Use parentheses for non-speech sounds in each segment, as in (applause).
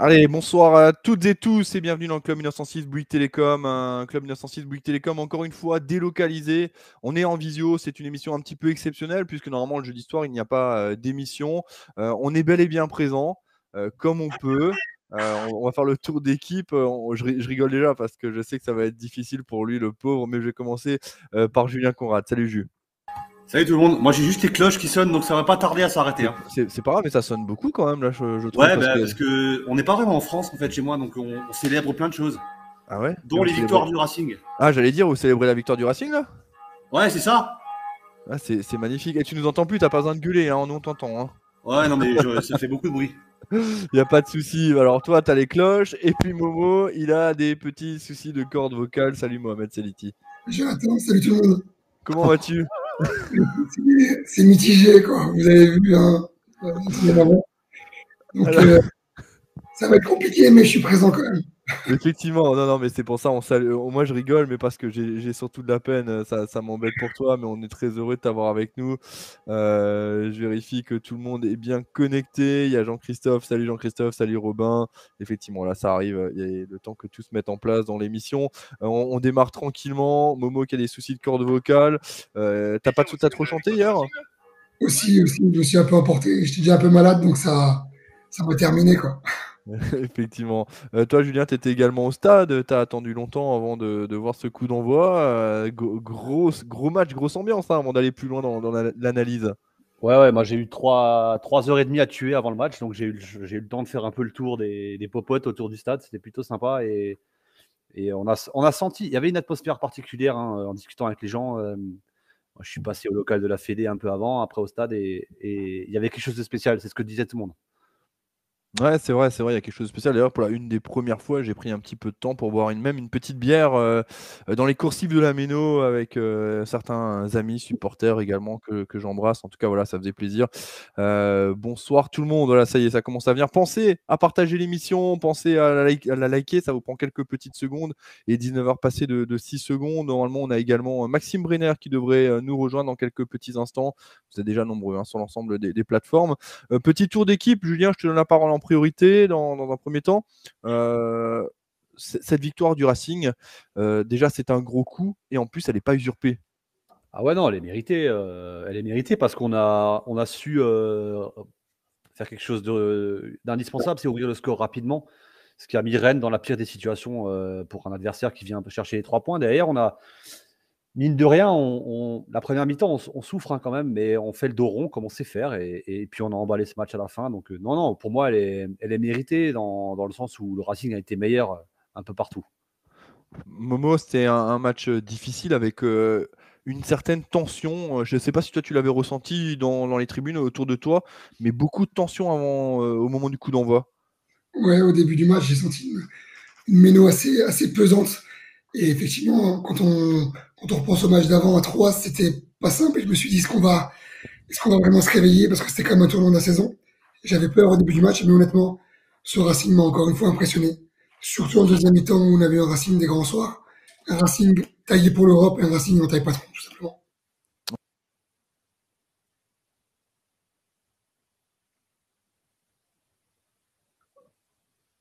Allez, bonsoir à toutes et tous et bienvenue dans le Club 1906 Bouygues Télécom. Un Club 1906 Bouygues Télécom, encore une fois délocalisé. On est en visio, c'est une émission un petit peu exceptionnelle puisque normalement le jeu d'histoire, il n'y a pas euh, d'émission. Euh, on est bel et bien présent, euh, comme on peut. on, va faire le tour d'équipe. Je, je, rigole déjà parce que je sais que ça va être difficile pour lui, le pauvre, mais je vais commencer par Julien Conrad. Salut Jules. Salut tout le monde, moi j'ai juste les cloches qui sonnent donc ça va pas tarder à s'arrêter. Hein. C'est pas grave mais ça sonne beaucoup quand même là je, trouve. Ouais bah, parce, que... on n'est pas vraiment en France en fait chez moi donc on, célèbre plein de choses. Ah ouais? Dont les victoires du Racing. Ah j'allais dire vous célébrez la victoire du Racing là? Ouais c'est ça. Ah, c'est magnifique et tu nous entends plus t'as pas besoin de gueuler hein, on t'entend. Hein. Ouais non mais (laughs) ça fait beaucoup de bruit. Il n'y a pas de souci. Alors toi, tu as les cloches. Et puis Momo, il a des petits soucis de cordes vocales. Salut Mohamed Seliti. Jonathan, salut tout le monde. Comment vas-tu? (laughs) c'est mitigé, quoi. Vous avez vu, hein. (laughs) Donc, euh, ça va être compliqué, mais je suis présent quand même. (laughs) Effectivement, non, non, mais c'est pour ça, on salue. moi je rigole, mais parce que j'ai surtout de la peine, ça, ça m'embête pour toi, mais on est très heureux de t'avoir avec nous. Euh, je vérifie que tout le monde est bien connecté. Il y a Jean-Christophe, salut Jean-Christophe, salut Robin. Effectivement, là ça arrive, il y a le temps que tout se mette en place dans l'émission. Euh, on, démarre tranquillement. Momo qui a des soucis de corde vocale. Euh, T'as pas de trop chanté hier? Aussi, aussi, je suis un peu emporté. J'étais déjà un peu malade, donc ça, ça va terminer quoi. (laughs) Effectivement. Euh, toi, Julien, tu étais également au stade. Tu as attendu longtemps avant de, voir ce coup d'envoi. Euh, gros, gros match, grosse ambiance hein, avant d'aller plus loin dans, l'analyse. Ouais, ouais, moi j'ai eu 3, 3 heures et demie à tuer avant le match, donc j'ai eu, le temps de faire un peu le tour des, popotes autour du stade. C'était plutôt sympa et, on, a, senti, il y avait une atmosphère particulière hein, en discutant avec les gens. Euh, je suis passé au local de la Fédé un peu avant, après au stade, et, et il y avait quelque chose de spécial, c'est ce que disait tout le monde. Ouais, c'est vrai, c'est vrai, il y a quelque chose de spécial. D'ailleurs, pour la une des premières fois, j'ai pris un petit peu de temps pour boire une, même une petite bière euh, dans les coursives de la Méno avec euh, certains amis, supporters également que, j'embrasse. En tout cas, voilà, ça faisait plaisir. Euh, bonsoir tout le monde. Voilà, ça y est, ça commence à venir. Pensez à partager l'émission, pensez à la, liker, ça vous prend quelques petites secondes. Et 19h passées de, de 6 secondes. Normalement, on a également Maxime Brenner qui devrait nous rejoindre dans quelques petits instants. Vous êtes déjà nombreux hein, sur l'ensemble des, des plateformes. petit tour d'équipe, Julien, je te donne la parole en priorité dans, un premier temps. Euh, cette victoire du Racing, euh, déjà, c'est un gros coup et en plus, elle n'est pas usurpée. Ah ouais, non, elle est méritée. Euh, elle est méritée parce qu'on a, on a su faire quelque chose d'indispensable, c'est ouvrir le score rapidement. Ce qui a mis Rennes dans la pire des situations pour un adversaire qui vient chercher les trois points. Derrière, on a, mine de rien, on, la première mi-temps, on, souffre hein, quand même, mais on fait le dos rond comme on sait faire, et, puis on a emballé ce match à la fin. Donc, euh, non, non, pour moi, elle est, elle est méritée dans, dans, le sens où le Racing a été meilleur euh, un peu partout. Momo, c'était un, match euh, difficile avec une certaine tension. Je ne sais pas si toi tu l'avais ressenti dans, dans, les tribunes autour de toi, mais beaucoup de tension avant, au moment du coup d'envoi. Ouais, au début du match, j'ai senti une, une méno assez, assez pesante. Et effectivement, quand on, quand on repense au match d'avant à 3, c'était pas simple. Je me suis dit, est-ce qu'on va, est-ce va vraiment se réveiller? Parce que c'était quand même un tournant de la saison. J'avais peur au début du match, mais honnêtement, ce Racing m'a encore une fois impressionné. Surtout en deuxième mi-temps où on avait un Racing des grands soirs. Un Racing taillé pour l'Europe et un Racing en taille patron, tout simplement.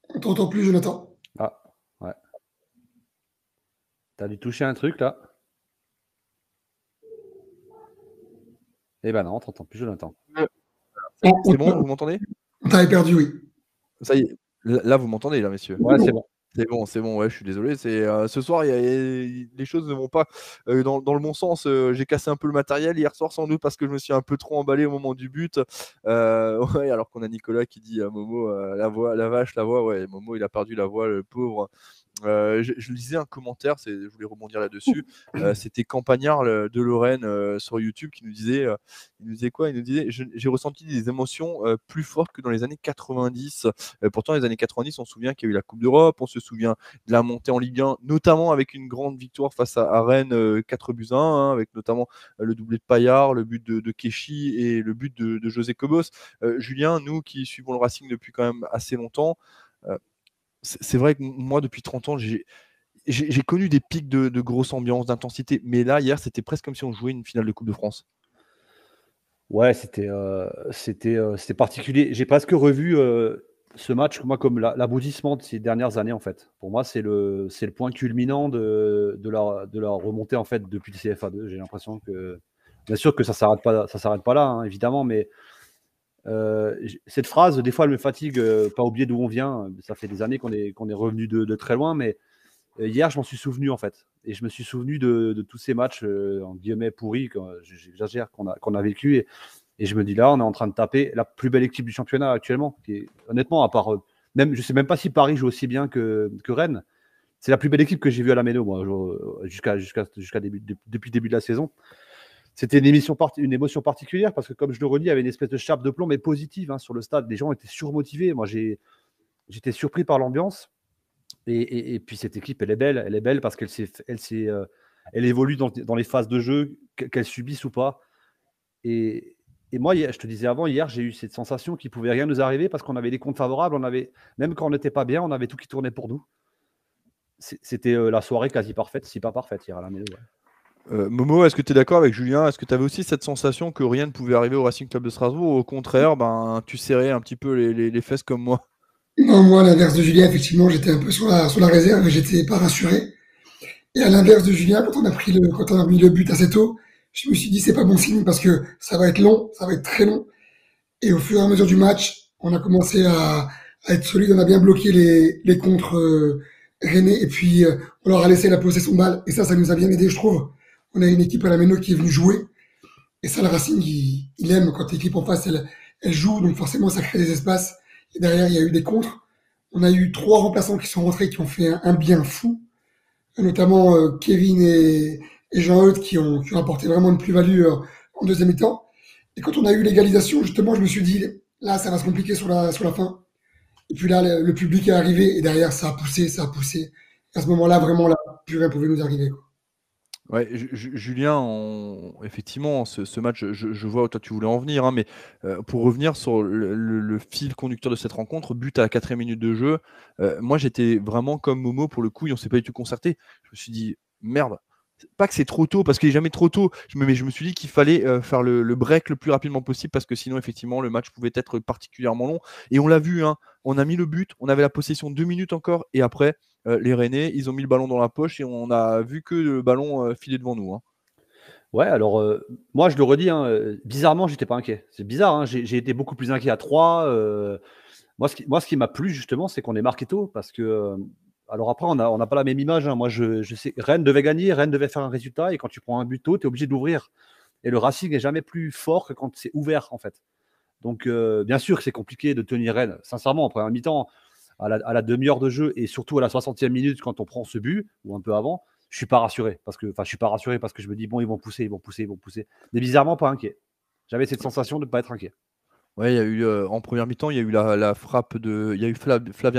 On t'entend plus, Jonathan. T'as dû toucher un truc là Eh ben non, t'entends plus, Jonathan. C'est bon, vous m'entendez? T'avais perdu, oui. Ça y est, là vous m'entendez, là, messieurs. Ouais, c'est bon. C'est bon, c'est bon, ouais, je suis désolé. C'est euh, ce soir, y a, les choses ne vont pas euh, dans, le bon sens. Euh, j'ai cassé un peu le matériel hier soir, sans doute parce que je me suis un peu trop emballé au moment du but. (laughs) ouais, alors qu'on a Nicolas qui dit à Momo la voix, la vache, la voix. Ouais, Momo, il a perdu la voix, le pauvre. Euh, je, lisais un commentaire, je voulais rebondir là-dessus. Euh, (coughs) c'était Campagnard de Lorraine euh, sur YouTube qui nous disait, il nous disait quoi? Il nous disait j'ai ressenti des émotions plus fortes que dans les années 90. pourtant, les années 90, on se souvient qu'il y a eu la Coupe d'Europe, on se souvient de la montée en Ligue 1, notamment avec une grande victoire face à, Rennes, 4 buts 1, hein, avec notamment le doublé de Payard, le but de, de Keshi et le but de, de José Cobos. Julien, nous qui suivons le Racing depuis quand même assez longtemps c'est vrai que moi, depuis 30 ans, j'ai connu des pics de, grosse ambiance, d'intensité, mais là, hier, c'était presque comme si on jouait une finale de Coupe de France. Ouais, c'était euh, euh, particulier. J'ai presque revu euh, ce match, moi, comme l'aboutissement de ces dernières années, en fait. Pour moi, c'est le, le point culminant de, de, leur, de remontée, en fait, depuis le CFA2. J'ai l'impression que, bien sûr que ça ne s'arrête pas, pas là, hein, évidemment, mais cette phrase, des fois, elle me fatigue, euh, pas oublier d'où on vient. Ça fait des années qu'on est, qu'on est revenu de, de, très loin, mais euh, hier, je m'en suis souvenu, en fait. Et je me suis souvenu de, de tous ces matchs, en guillemets, pourris, j'exagère, qu'on a, qu'on a vécu. Et, et, je me dis là, on est en train de taper la plus belle équipe du championnat actuellement. Qui est, honnêtement, à part. même, je sais même pas si Paris joue aussi bien que, que Rennes. C'est la plus belle équipe que j'ai vue à la Méno, moi, jusqu'à, jusqu'à, jusqu'à début, depuis le début de la saison c'était une, émotion particulière parce que, comme je le redis, il y avait une espèce de chape de plomb, mais positive hein, sur le stade. Les gens étaient surmotivés. Moi, j'étais surpris par l'ambiance. Et, puis, cette équipe, elle est belle. Elle est belle parce qu'elle elle, euh, elle évolue dans, les phases de jeu, qu'elle subisse ou pas. Et, moi, je te disais avant, hier, j'ai eu cette sensation qu'il pouvait rien nous arriver parce qu'on avait des comptes favorables. On avait, même quand on n'était pas bien, on avait tout qui tournait pour nous. C'était euh, la soirée quasi parfaite, si pas parfaite hier à la Mélo. Euh, Momo, est-ce que tu es d'accord avec Julien? Est-ce que tu avais aussi cette sensation que rien ne pouvait arriver au Racing Club de Strasbourg? Ou au contraire, ben, tu serrais un petit peu les, fesses comme moi Non, moi, à l'inverse de Julien, effectivement, j'étais un peu sur la, sur la réserve et j'étais pas rassuré. Et à l'inverse de Julien, quand on, a pris le, quand on a mis le but assez tôt, je me suis dit c'est pas bon signe parce que ça va être long, ça va être très long. Et au fur et à mesure du match, on a commencé à, être solide, on a bien bloqué les, les contre euh, et puis euh, on leur a laissé la possession de balle. Et ça, ça nous a bien aidé, je trouve on a une équipe à la Méno qui est venue jouer. Et ça, le Racing, il, aime quand l'équipe en face, elle, joue. Donc forcément, ça crée des espaces. Et derrière, il y a eu des contres. On a eu trois remplaçants qui sont rentrés, qui ont fait un, bien fou. Notamment euh, Kevin et, Jean-Eudes qui ont, apporté vraiment une plus-value euh, en deuxième mi-temps. Et quand on a eu l'égalisation, justement, je me suis dit, là, ça va se compliquer sur la, fin. Et puis là, le, public est arrivé et derrière, ça a poussé, ça a poussé. à ce moment-là, vraiment, là, plus rien pouvait nous arriver. Ouais, Julien, effectivement, ce, match, je, vois où toi tu voulais en venir, hein, mais euh, pour revenir sur le, fil conducteur de cette rencontre, but à la quatrième minute de jeu, euh, moi j'étais vraiment comme Momo pour le coup, et on s'est pas du tout concerté. Je me suis dit, merde, pas que c'est trop tôt, parce qu'il n'est jamais trop tôt, mais je me suis dit qu'il fallait euh, faire le, break le plus rapidement possible, parce que sinon, effectivement, le match pouvait être particulièrement long. Et on l'a vu, hein, on a mis le but, on avait la possession deux minutes encore, et après, euh, les Rennais, ils ont mis le ballon dans la poche, et on a vu que le ballon euh, filer devant nous. Hein. Ouais, alors moi je le redis, hein, bizarrement, j'étais pas inquiet. C'est bizarre, hein, j'ai été beaucoup plus inquiet à 3. moi, ce qui, m'a plu justement, c'est qu'on est marqué tôt parce que alors après, on n'a pas la même image. Hein. Moi, je, sais, Rennes devait gagner, Rennes devait faire un résultat, et quand tu prends un but tôt, tu es obligé d'ouvrir. Et le Racing n'est jamais plus fort que quand c'est ouvert, en fait. Donc, euh, bien sûr que c'est compliqué de tenir Rennes. Sincèrement, après un mi-temps, à la, demi-heure de jeu, et surtout à la 60e minute, quand on prend ce but, ou un peu avant, je suis pas rassuré. Parce que, enfin, je suis pas rassuré parce que je me dis, bon, ils vont pousser, ils vont pousser, ils vont pousser. Mais bizarrement, pas inquiet. J'avais cette sensation de ne pas être inquiet. Ouais, il y a eu euh, en première mi-temps, il y a eu la, frappe de, il y a eu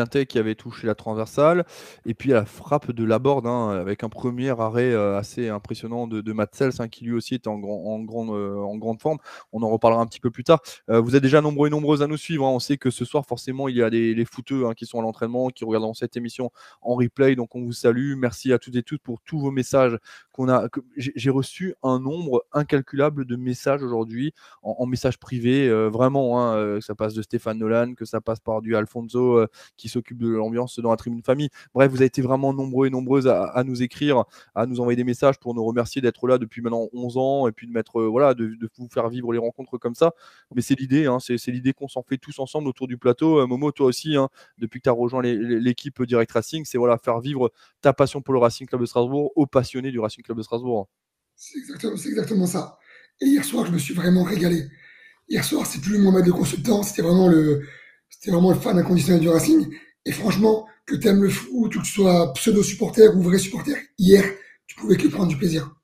Tay qui avait touché la transversale, et puis la frappe de Laborde hein, avec un premier arrêt euh, assez impressionnant de, de Matsels hein, qui lui aussi était en, grand, en, grande, euh, en grande forme. On en reparlera un petit peu plus tard. vous êtes déjà nombreux et nombreuses à nous suivre. Hein. On sait que ce soir, forcément, il y a les, les footeux qui sont à l'entraînement, qui regardent cette émission en replay. Donc on vous salue. Merci à toutes et toutes pour tous vos messages qu'on a. J'ai reçu un nombre incalculable de messages aujourd'hui en, en messages privés, vraiment Hein, euh, que ça passe de Stéphane Nolan, que ça passe par du Alfonso euh, qui s'occupe de l'ambiance dans la tribune famille. Bref, vous avez été vraiment nombreux et nombreuses à, nous écrire, à nous envoyer des messages pour nous remercier d'être là depuis maintenant 11 ans et puis de mettre, euh, voilà, de, vous faire vivre les rencontres comme ça. Mais c'est l'idée, hein, c'est l'idée qu'on s'en fait tous ensemble autour du plateau. Momo, toi aussi, hein, depuis que tu as rejoint l'équipe Direct Racing, c'est voilà, faire vivre ta passion pour le Racing Club de Strasbourg aux passionnés du Racing Club de Strasbourg. C'est exactement, exactement ça. Et hier soir, je me suis vraiment régalé. Hier soir, c'est plus mon maître de consultant, c'était vraiment le, c'était vraiment le fan inconditionnel du Racing. Et franchement, que tu aimes le foot, ou que tu sois pseudo-supporter ou vrai supporter, hier, tu pouvais que prendre du plaisir.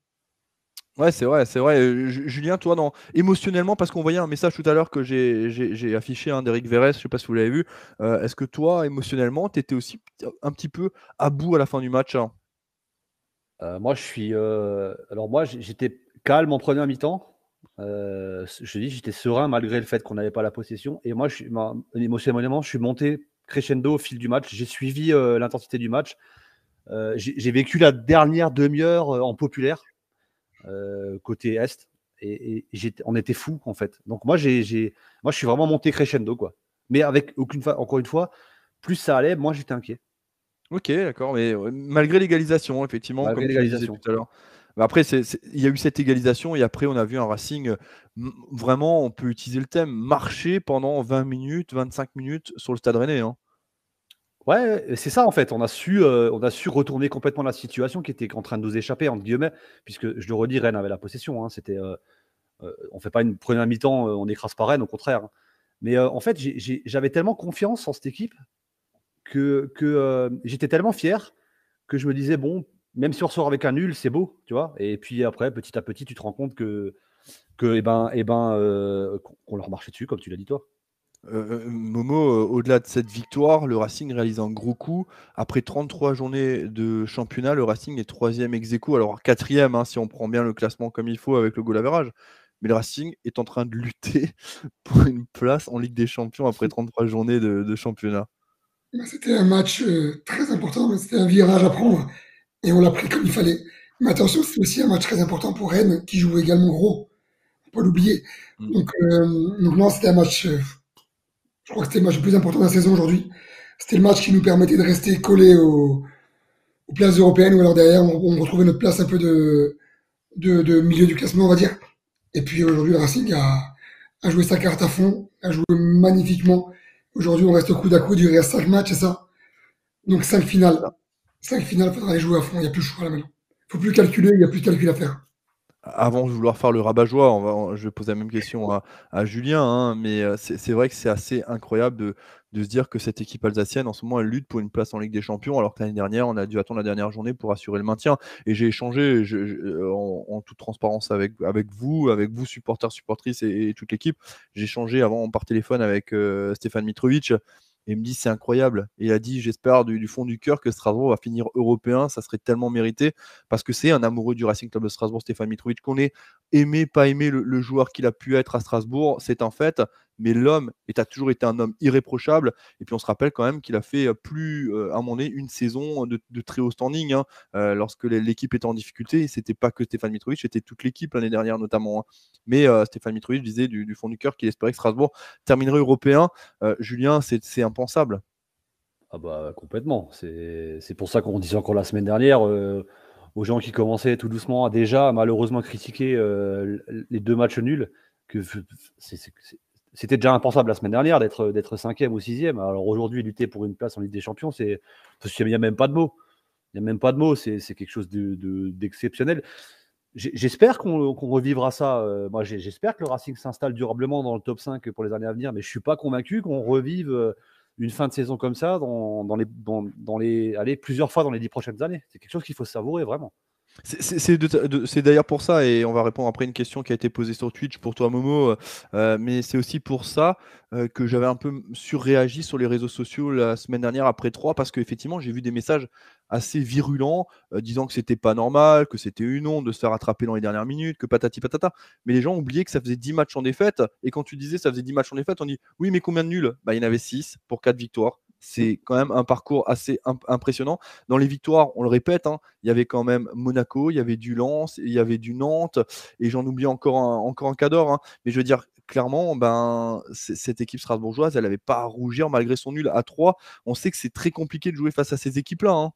Ouais, c'est vrai, c'est vrai. Euh, Julien, toi, non, émotionnellement, parce qu'on voyait un message tout à l'heure que j'ai affiché hein, d'Eric Verres, je sais pas si vous l'avez vu. Euh, est-ce que toi, émotionnellement, tu étais aussi un petit peu à bout à la fin du match hein? Euh, Moi, je suis. alors, moi, j'étais calme en première mi-temps. Euh, je dis, j'étais serein malgré le fait qu'on n'avait pas la possession. Et moi, je suis, émotionnellement, je suis monté crescendo au fil du match. J'ai suivi euh, l'intensité du match. Euh, j'ai vécu la dernière demi-heure en populaire, côté Est. Et, on était fou en fait. Donc moi, j'ai, moi, je suis vraiment monté crescendo. quoi. Mais avec aucune encore une fois, plus ça allait, moi j'étais inquiet. Ok, d'accord, mais malgré l'égalisation, effectivement, comme l'égalisation. tout à l'heure. Après, il y a eu cette égalisation et après, on a vu un Racing, vraiment, on peut utiliser le thème, marcher pendant 20 minutes, 25 minutes sur le stade rennais. Hein. Ouais, c'est ça en fait. On a, su, on a su retourner complètement la situation qui était en train de nous échapper, entre guillemets, puisque je le redis, Rennes avait la possession. Hein. C'était, on fait pas une première mi-temps, on n'écrase pas Rennes, au contraire. Hein. Mais en fait, j'avais tellement confiance en cette équipe que j'étais tellement fier que je me disais, bon, même si on ressort avec un nul, c'est beau, tu vois. Et puis après, petit à petit, tu te rends compte que, que eh ben, eh ben, qu'on leur marchait dessus, comme tu l'as dit toi. Momo, au-delà de cette victoire, le Racing réalise un gros coup. Après 33 journées de championnat, le Racing est troisième ex aequo, alors quatrième hein, si on prend bien le classement comme il faut avec le goal average. Mais le Racing est en train de lutter (laughs) pour une place en Ligue des Champions après 33 journées de championnat. C'était un match euh, très important, mais c'était un virage à prendre et on l'a pris comme il fallait. Mais attention, c'est aussi un match très important pour Rennes qui joue également gros. Faut pas l'oublier. Mm. Donc, euh, donc, non, c'était un match. Euh, je crois que c'était le match le plus important de la saison aujourd'hui. C'était le match qui nous permettait de rester collés aux, aux places européennes ou alors derrière on, on, retrouvait notre place un peu de, de, de milieu du classement, on va dire. Et puis aujourd'hui, le Racing a, a joué sa carte à fond, a joué magnifiquement. Aujourd'hui, on reste au coup d'à coup, il reste 5 matchs, c'est ça? Donc 5 finales. 5 finales, il faudra les jouer à fond, il n'y a plus de choix là maintenant. Il ne faut plus calculer, il n'y a plus de calcul à faire. Avant de vouloir faire le rabat-joie, je vais poser la même question à, Julien, hein, mais euh, c'est vrai que c'est assez incroyable de, se dire que cette équipe alsacienne, en ce moment, elle lutte pour une place en Ligue des Champions, alors que l'année dernière, on a dû attendre la dernière journée pour assurer le maintien. Et j'ai échangé euh, en, toute transparence avec, avec vous, avec vous, supporters, supportrices et, toute l'équipe. J'ai échangé avant par téléphone avec euh, Stéphane Mitrovic. Et il me dit c'est incroyable. Et il a dit j'espère du, fond du cœur que Strasbourg va finir européen, ça serait tellement mérité parce que c'est un amoureux du Racing Club de Strasbourg, Stéphane Mitrovic, qu'on ait aimé, pas aimé le joueur qu'il a pu être à Strasbourg, c'est un fait mais l'homme est, a toujours été un homme irréprochable. Et puis on se rappelle quand même qu'il a fait plus, à un moment donné, une saison de, très haut standing hein, lorsque l'équipe était en difficulté. C'était pas que Stéphane Mitrovic, c'était toute l'équipe l'année dernière notamment. Hein. Mais Stéphane Mitrovic disait du, fond du cœur qu'il espérait que Strasbourg terminerait européen. Julien, c'est impensable. Ah bah complètement. C'est pour ça qu'on disait encore la semaine dernière aux gens qui commençaient tout doucement à déjà malheureusement critiquer les deux matchs nuls que c'est c'était déjà impensable la semaine dernière d'être cinquième ou sixième. Alors aujourd'hui, lutter pour une place en Ligue des Champions, c'est il n'y a même pas de mots. Il n'y a même pas de mots. C'est quelque chose d'exceptionnel. De, j'espère qu'on revivra ça. Euh, moi, j'espère que le Racing s'installe durablement dans le top 5 pour les années à venir, mais je suis pas convaincu qu'on revive euh, une fin de saison comme ça dans, les, plusieurs fois dans les dix prochaines années. C'est quelque chose qu'il faut savourer vraiment. C'est d'ailleurs pour ça, et on va répondre après une question qui a été posée sur Twitch pour toi, Momo, euh, euh, mais c'est aussi pour ça euh, que j'avais un peu surréagi sur les réseaux sociaux la semaine dernière après 3, parce qu'effectivement, j'ai vu des messages assez virulents disant que c'était pas normal, que c'était une honte de se faire attraper dans les dernières minutes, que patati patata. Mais les gens oubliaient que ça faisait 10 matchs en défaite, et quand tu disais ça faisait 10 matchs en défaite, on dit oui, mais combien de nuls? Bah, Il y en avait 6 pour 4 victoires c'est quand même un parcours assez impressionnant. Dans les victoires, on le répète, hein, il y avait quand même Monaco, il y avait du Lens, il y avait du Nantes, et j'en oublie encore un, encore un cadre. Hein. Mais je veux dire, clairement, ben, cette équipe strasbourgeoise, elle n'avait pas à rougir malgré son nul à 3. On sait que c'est très compliqué de jouer face à ces équipes-là. Hein.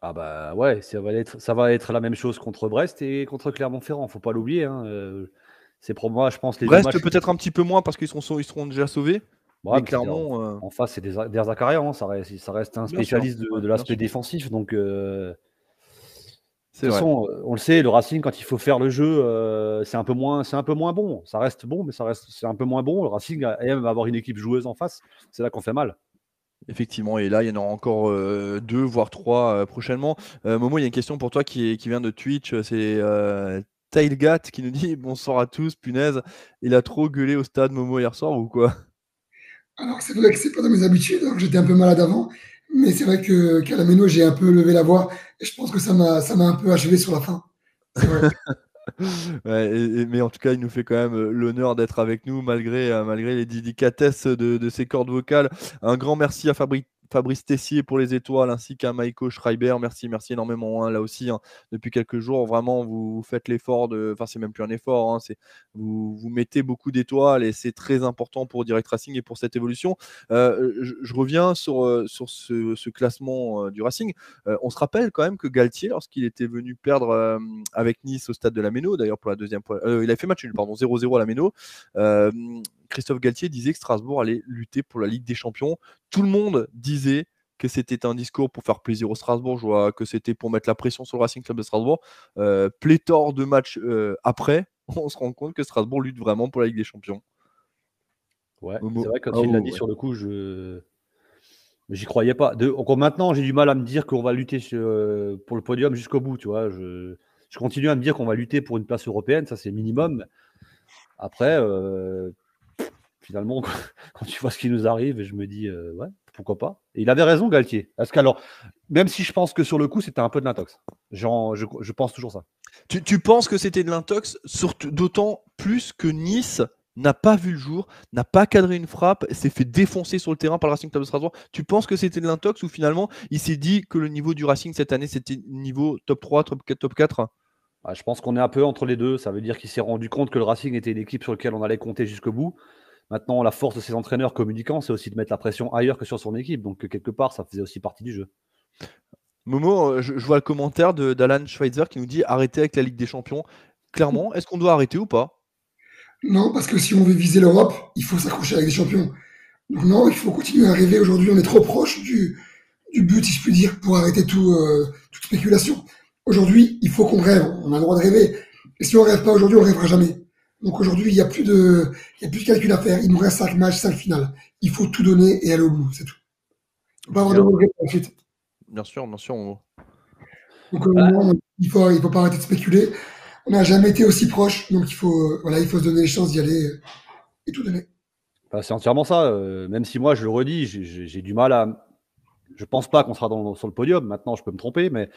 Ah bah ouais, ça va, être, ça va être la même chose contre Brest et contre Clermont-Ferrand, faut pas l'oublier. Euh, c'est pour moi, je pense. Les Brest peut-être un petit peu moins parce qu'ils seront, ils seront déjà sauvés. Clairement, en, euh, face, c'est des, des hein, ça, reste, ça reste un spécialiste de, l'aspect défensif. Donc, euh, de toute façon, on le sait, le Racing, quand il faut faire le jeu, c'est un, peu moins, un peu moins bon. Ça reste bon, mais ça reste, c'est un peu moins bon. Le Racing aime avoir une équipe joueuse en face. C'est là qu'on fait mal. Effectivement, et là, il y en aura encore deux, voire trois prochainement. Momo, il y a une question pour toi qui, qui vient de Twitch. C'est Tailgat qui nous dit Bonsoir à tous, punaise. Il a trop gueulé au stade Momo hier soir ou quoi? Alors, c'est vrai que c'est pas dans mes habitudes. J'étais un peu malade avant. Mais c'est vrai que qu'à la méno, j'ai un peu levé la voix. Et je pense que ça m'a un peu achevé sur la fin. (laughs) Mais en tout cas, il nous fait quand même euh, l'honneur d'être avec nous malgré, euh, malgré les dédicatesses de, de, ses cordes vocales. Un grand merci à Fabrice Fabrice Tessier pour les étoiles, ainsi qu'à Maiko Schreiber. Merci, merci énormément. Hein, là aussi, hein, depuis quelques jours, vraiment, vous, faites l'effort de. Enfin, c'est même plus un effort. Hein, vous, mettez beaucoup d'étoiles et c'est très important pour Direct Racing et pour cette évolution. Euh, je, reviens sur, euh, ce, classement du Racing. on se rappelle quand même que Galtier, lorsqu'il était venu perdre avec Nice au stade de la Méno, d'ailleurs pour la deuxième fois, il a fait match pardon, 0-0 à la Méno. Christophe Galtier disait que Strasbourg allait lutter pour la Ligue des Champions. Tout le monde disait que c'était un discours pour faire plaisir au Strasbourg, que c'était pour mettre la pression sur le Racing Club de Strasbourg. Euh, pléthore de matchs euh, après, (laughs) on se rend compte que Strasbourg lutte vraiment pour la Ligue des Champions. Ouais, c'est vrai, quand il l'a dit sur le coup, je. J'y croyais pas. De... Encore maintenant, j'ai du mal à me dire qu'on va lutter euh, pour le podium jusqu'au bout. Tu vois, je... je continue à me dire qu'on va lutter pour une place européenne, ça c'est minimum. Après, euh, finalement, (laughs) quand tu vois ce qui nous arrive, je me dis, euh, ouais, pourquoi pas. Et il avait raison, Galtier. Parce qu'alors, même si je pense que sur le coup, c'était un peu de l'intox. Je, je, pense toujours ça. Tu, tu penses que c'était de l'intox, d'autant plus que Nice n'a pas vu le jour, n'a pas cadré une frappe, s'est fait défoncer sur le terrain par le Racing Club de Strasbourg. Tu penses que c'était de l'intox ou finalement il s'est dit que le niveau du Racing cette année c'était niveau top 3, top 4, top 4 ah, Je pense qu'on est un peu entre les deux. Ça veut dire qu'il s'est rendu compte que le Racing était une équipe sur laquelle on allait compter jusqu'au bout. Maintenant, la force de ses entraîneurs communicants, c'est aussi de mettre la pression ailleurs que sur son équipe. Donc, quelque part, ça faisait aussi partie du jeu. Momo, euh, je, vois le commentaire d'Alan Schweitzer qui nous dit arrêtez avec la Ligue des Champions. Clairement, est-ce qu'on doit arrêter ou pas? Non, parce que si on veut viser l'Europe, il faut s'accrocher avec des champions. Donc, non, il faut continuer à rêver. Aujourd'hui, on est trop proche du, but, si je puis dire, pour arrêter tout, euh, toute spéculation. Aujourd'hui, il faut qu'on rêve. On a le droit de rêver. Et si on ne rêve pas aujourd'hui, on ne rêvera jamais. Donc aujourd'hui, il n'y a plus de, il y a plus de calcul à faire. Il nous reste 5 matchs, 5 finales. Il faut tout donner et aller au bout, c'est tout. Pas avoir de regrets ensuite. Bien sûr, bien sûr. Donc euh, il faut, il faut pas arrêter de spéculer. On n'a jamais été aussi proche, donc il faut, voilà, il faut se donner les chances d'y aller et tout donner. Bah, c'est entièrement ça. Euh, même si moi, je le redis, j'ai du mal à. Je pense pas qu'on sera dans, sur le podium. Maintenant, je peux me tromper, mais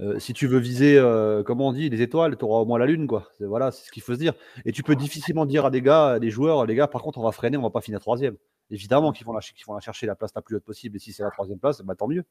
euh, si tu veux viser, euh, comme on dit, les étoiles, tu auras au moins la lune, quoi. Voilà, c'est ce qu'il faut se dire. Et tu peux difficilement dire à des gars, à des joueurs, les gars, par contre, on va freiner, on va pas finir troisième. Évidemment qu'ils vont la, qu'ils vont la chercher la place la plus haute possible. Et si c'est la troisième place, bah, tant mieux.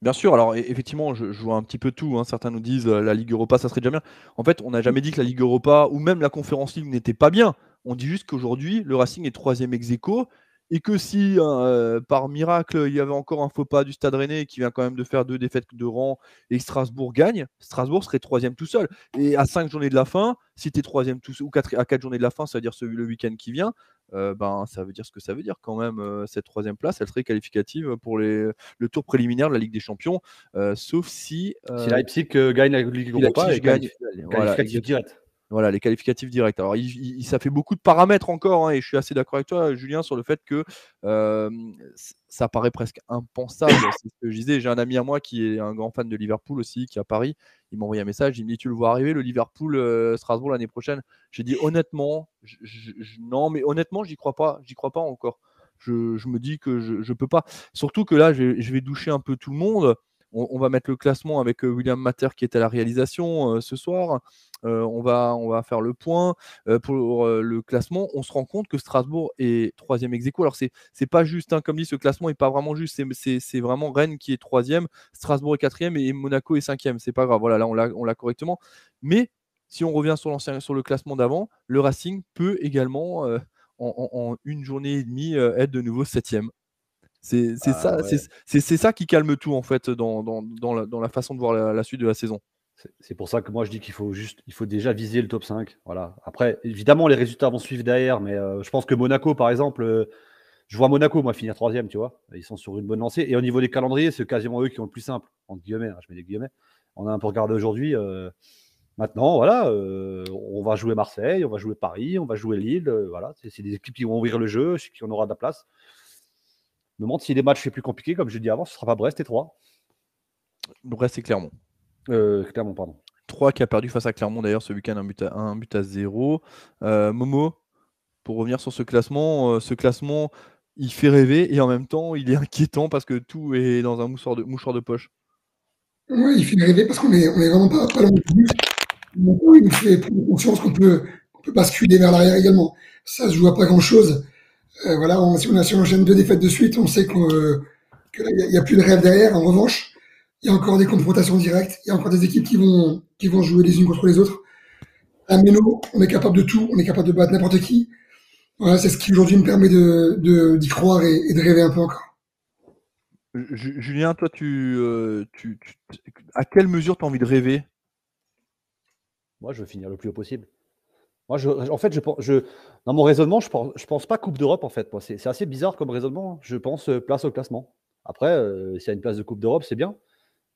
Bien sûr, alors effectivement, je, vois un petit peu tout. Hein. Certains nous disent euh, la Ligue Europa, ça serait déjà bien. En fait, on n'a jamais dit que la Ligue Europa ou même la Conférence League n'était pas bien. On dit juste qu'aujourd'hui, le Racing est troisième ex aequo et que si hein, euh, par miracle il y avait encore un faux pas du Stade Rennais qui vient quand même de faire deux défaites de rang et Strasbourg gagne, Strasbourg serait troisième tout seul. Et à cinq journées de la fin, si tu es troisième tout seul, ou quatre, à quatre journées de la fin, c'est-à-dire le week-end qui vient, euh, ben, ça veut dire ce que ça veut dire quand même. Euh, cette troisième place, elle serait qualificative pour les, le tour préliminaire de la Ligue des Champions, sauf si. si Leipzig gagne la Ligue Europa, et gagne, voilà, direct. Voilà, les qualificatifs directs. Alors, ça fait beaucoup de paramètres encore, hein, et je suis assez d'accord avec toi, Julien, sur le fait que ça paraît presque impensable. C'est ce que je disais. J'ai un ami à moi qui est un grand fan de Liverpool aussi, qui est à Paris. Il m'a envoyé un message. Il me dit Tu le vois arriver, le Liverpool Strasbourg l'année prochaine? J'ai dit honnêtement, non, mais honnêtement, j'y crois pas. J'y crois pas encore. Je, me dis que je, ne peux pas. Surtout que là, je vais doucher un peu tout le monde on, va mettre le classement avec William Mater qui est à la réalisation ce soir. on, va, on va faire le point pour le classement. On se rend compte que Strasbourg est troisième ex aequo. Alors, c'est, pas juste, hein, comme dit, ce classement n'est pas vraiment juste. C'est, vraiment Rennes qui est troisième, Strasbourg est quatrième et Monaco est cinquième. C'est pas grave. Voilà, là, on l'a, correctement. Mais si on revient sur, sur le classement d'avant, le Racing peut également, en, une journée et demie, être de nouveau septième. C'est ah ça, c'est ça qui calme tout en fait dans, dans, dans, la, dans la, façon de voir la, suite de la saison. C'est pour ça que moi je dis qu'il faut juste, il faut déjà viser le top 5. Voilà. Après, évidemment, les résultats vont suivre derrière, mais euh, je pense que Monaco, par exemple, euh, je vois Monaco, moi, finir troisième, tu vois. Ils sont sur une bonne lancée. Et au niveau des calendriers, c'est quasiment eux qui ont le plus simple, entre guillemets. Hein, je mets des guillemets. On a un peu regardé aujourd'hui. Euh, maintenant, voilà, on va jouer Marseille, on va jouer Paris, on va jouer Lille. voilà, c'est des équipes qui vont ouvrir le jeu, qui on aura de la place me demande si les matchs sont plus compliqués, comme je l'ai dit avant, ce sera pas Brest et 3. Brest et Clermont. Euh, Clermont, pardon. 3 qui a perdu face à Clermont d'ailleurs ce week-end, un but à, un but à 0. Euh, Momo, pour revenir sur ce classement, euh, ce classement, il fait rêver et en même temps, il est inquiétant parce que tout est dans un mouchoir de, mouchoir de poche. Oui, il fait rêver parce qu'on est, on est vraiment pas, pas loin du but. Il nous fait prendre conscience qu'on peut, on peut basculer vers l'arrière également. Ça se joue à pas grand-chose. Euh, voilà, on, si on a si on enchaîne deux défaites de suite, on sait qu'on euh, n'y a, plus de rêve derrière. En revanche, il y a encore des confrontations directes, il y a encore des équipes qui vont, qui vont jouer les unes contre les autres. À Méno, on est capable de tout, on est capable de battre n'importe qui. Voilà, c'est ce qui aujourd'hui me permet de, d'y croire et, de rêver un peu encore. Julien, toi, tu, euh, tu, à quelle mesure tu as envie de rêver? Moi, je veux finir le plus haut possible. Moi, en fait, dans mon raisonnement, je pense, je pense pas Coupe d'Europe, en fait. C'est, assez bizarre comme raisonnement. Hein. Je pense euh, place au classement. Après, euh, s'il y a une place de Coupe d'Europe, c'est bien.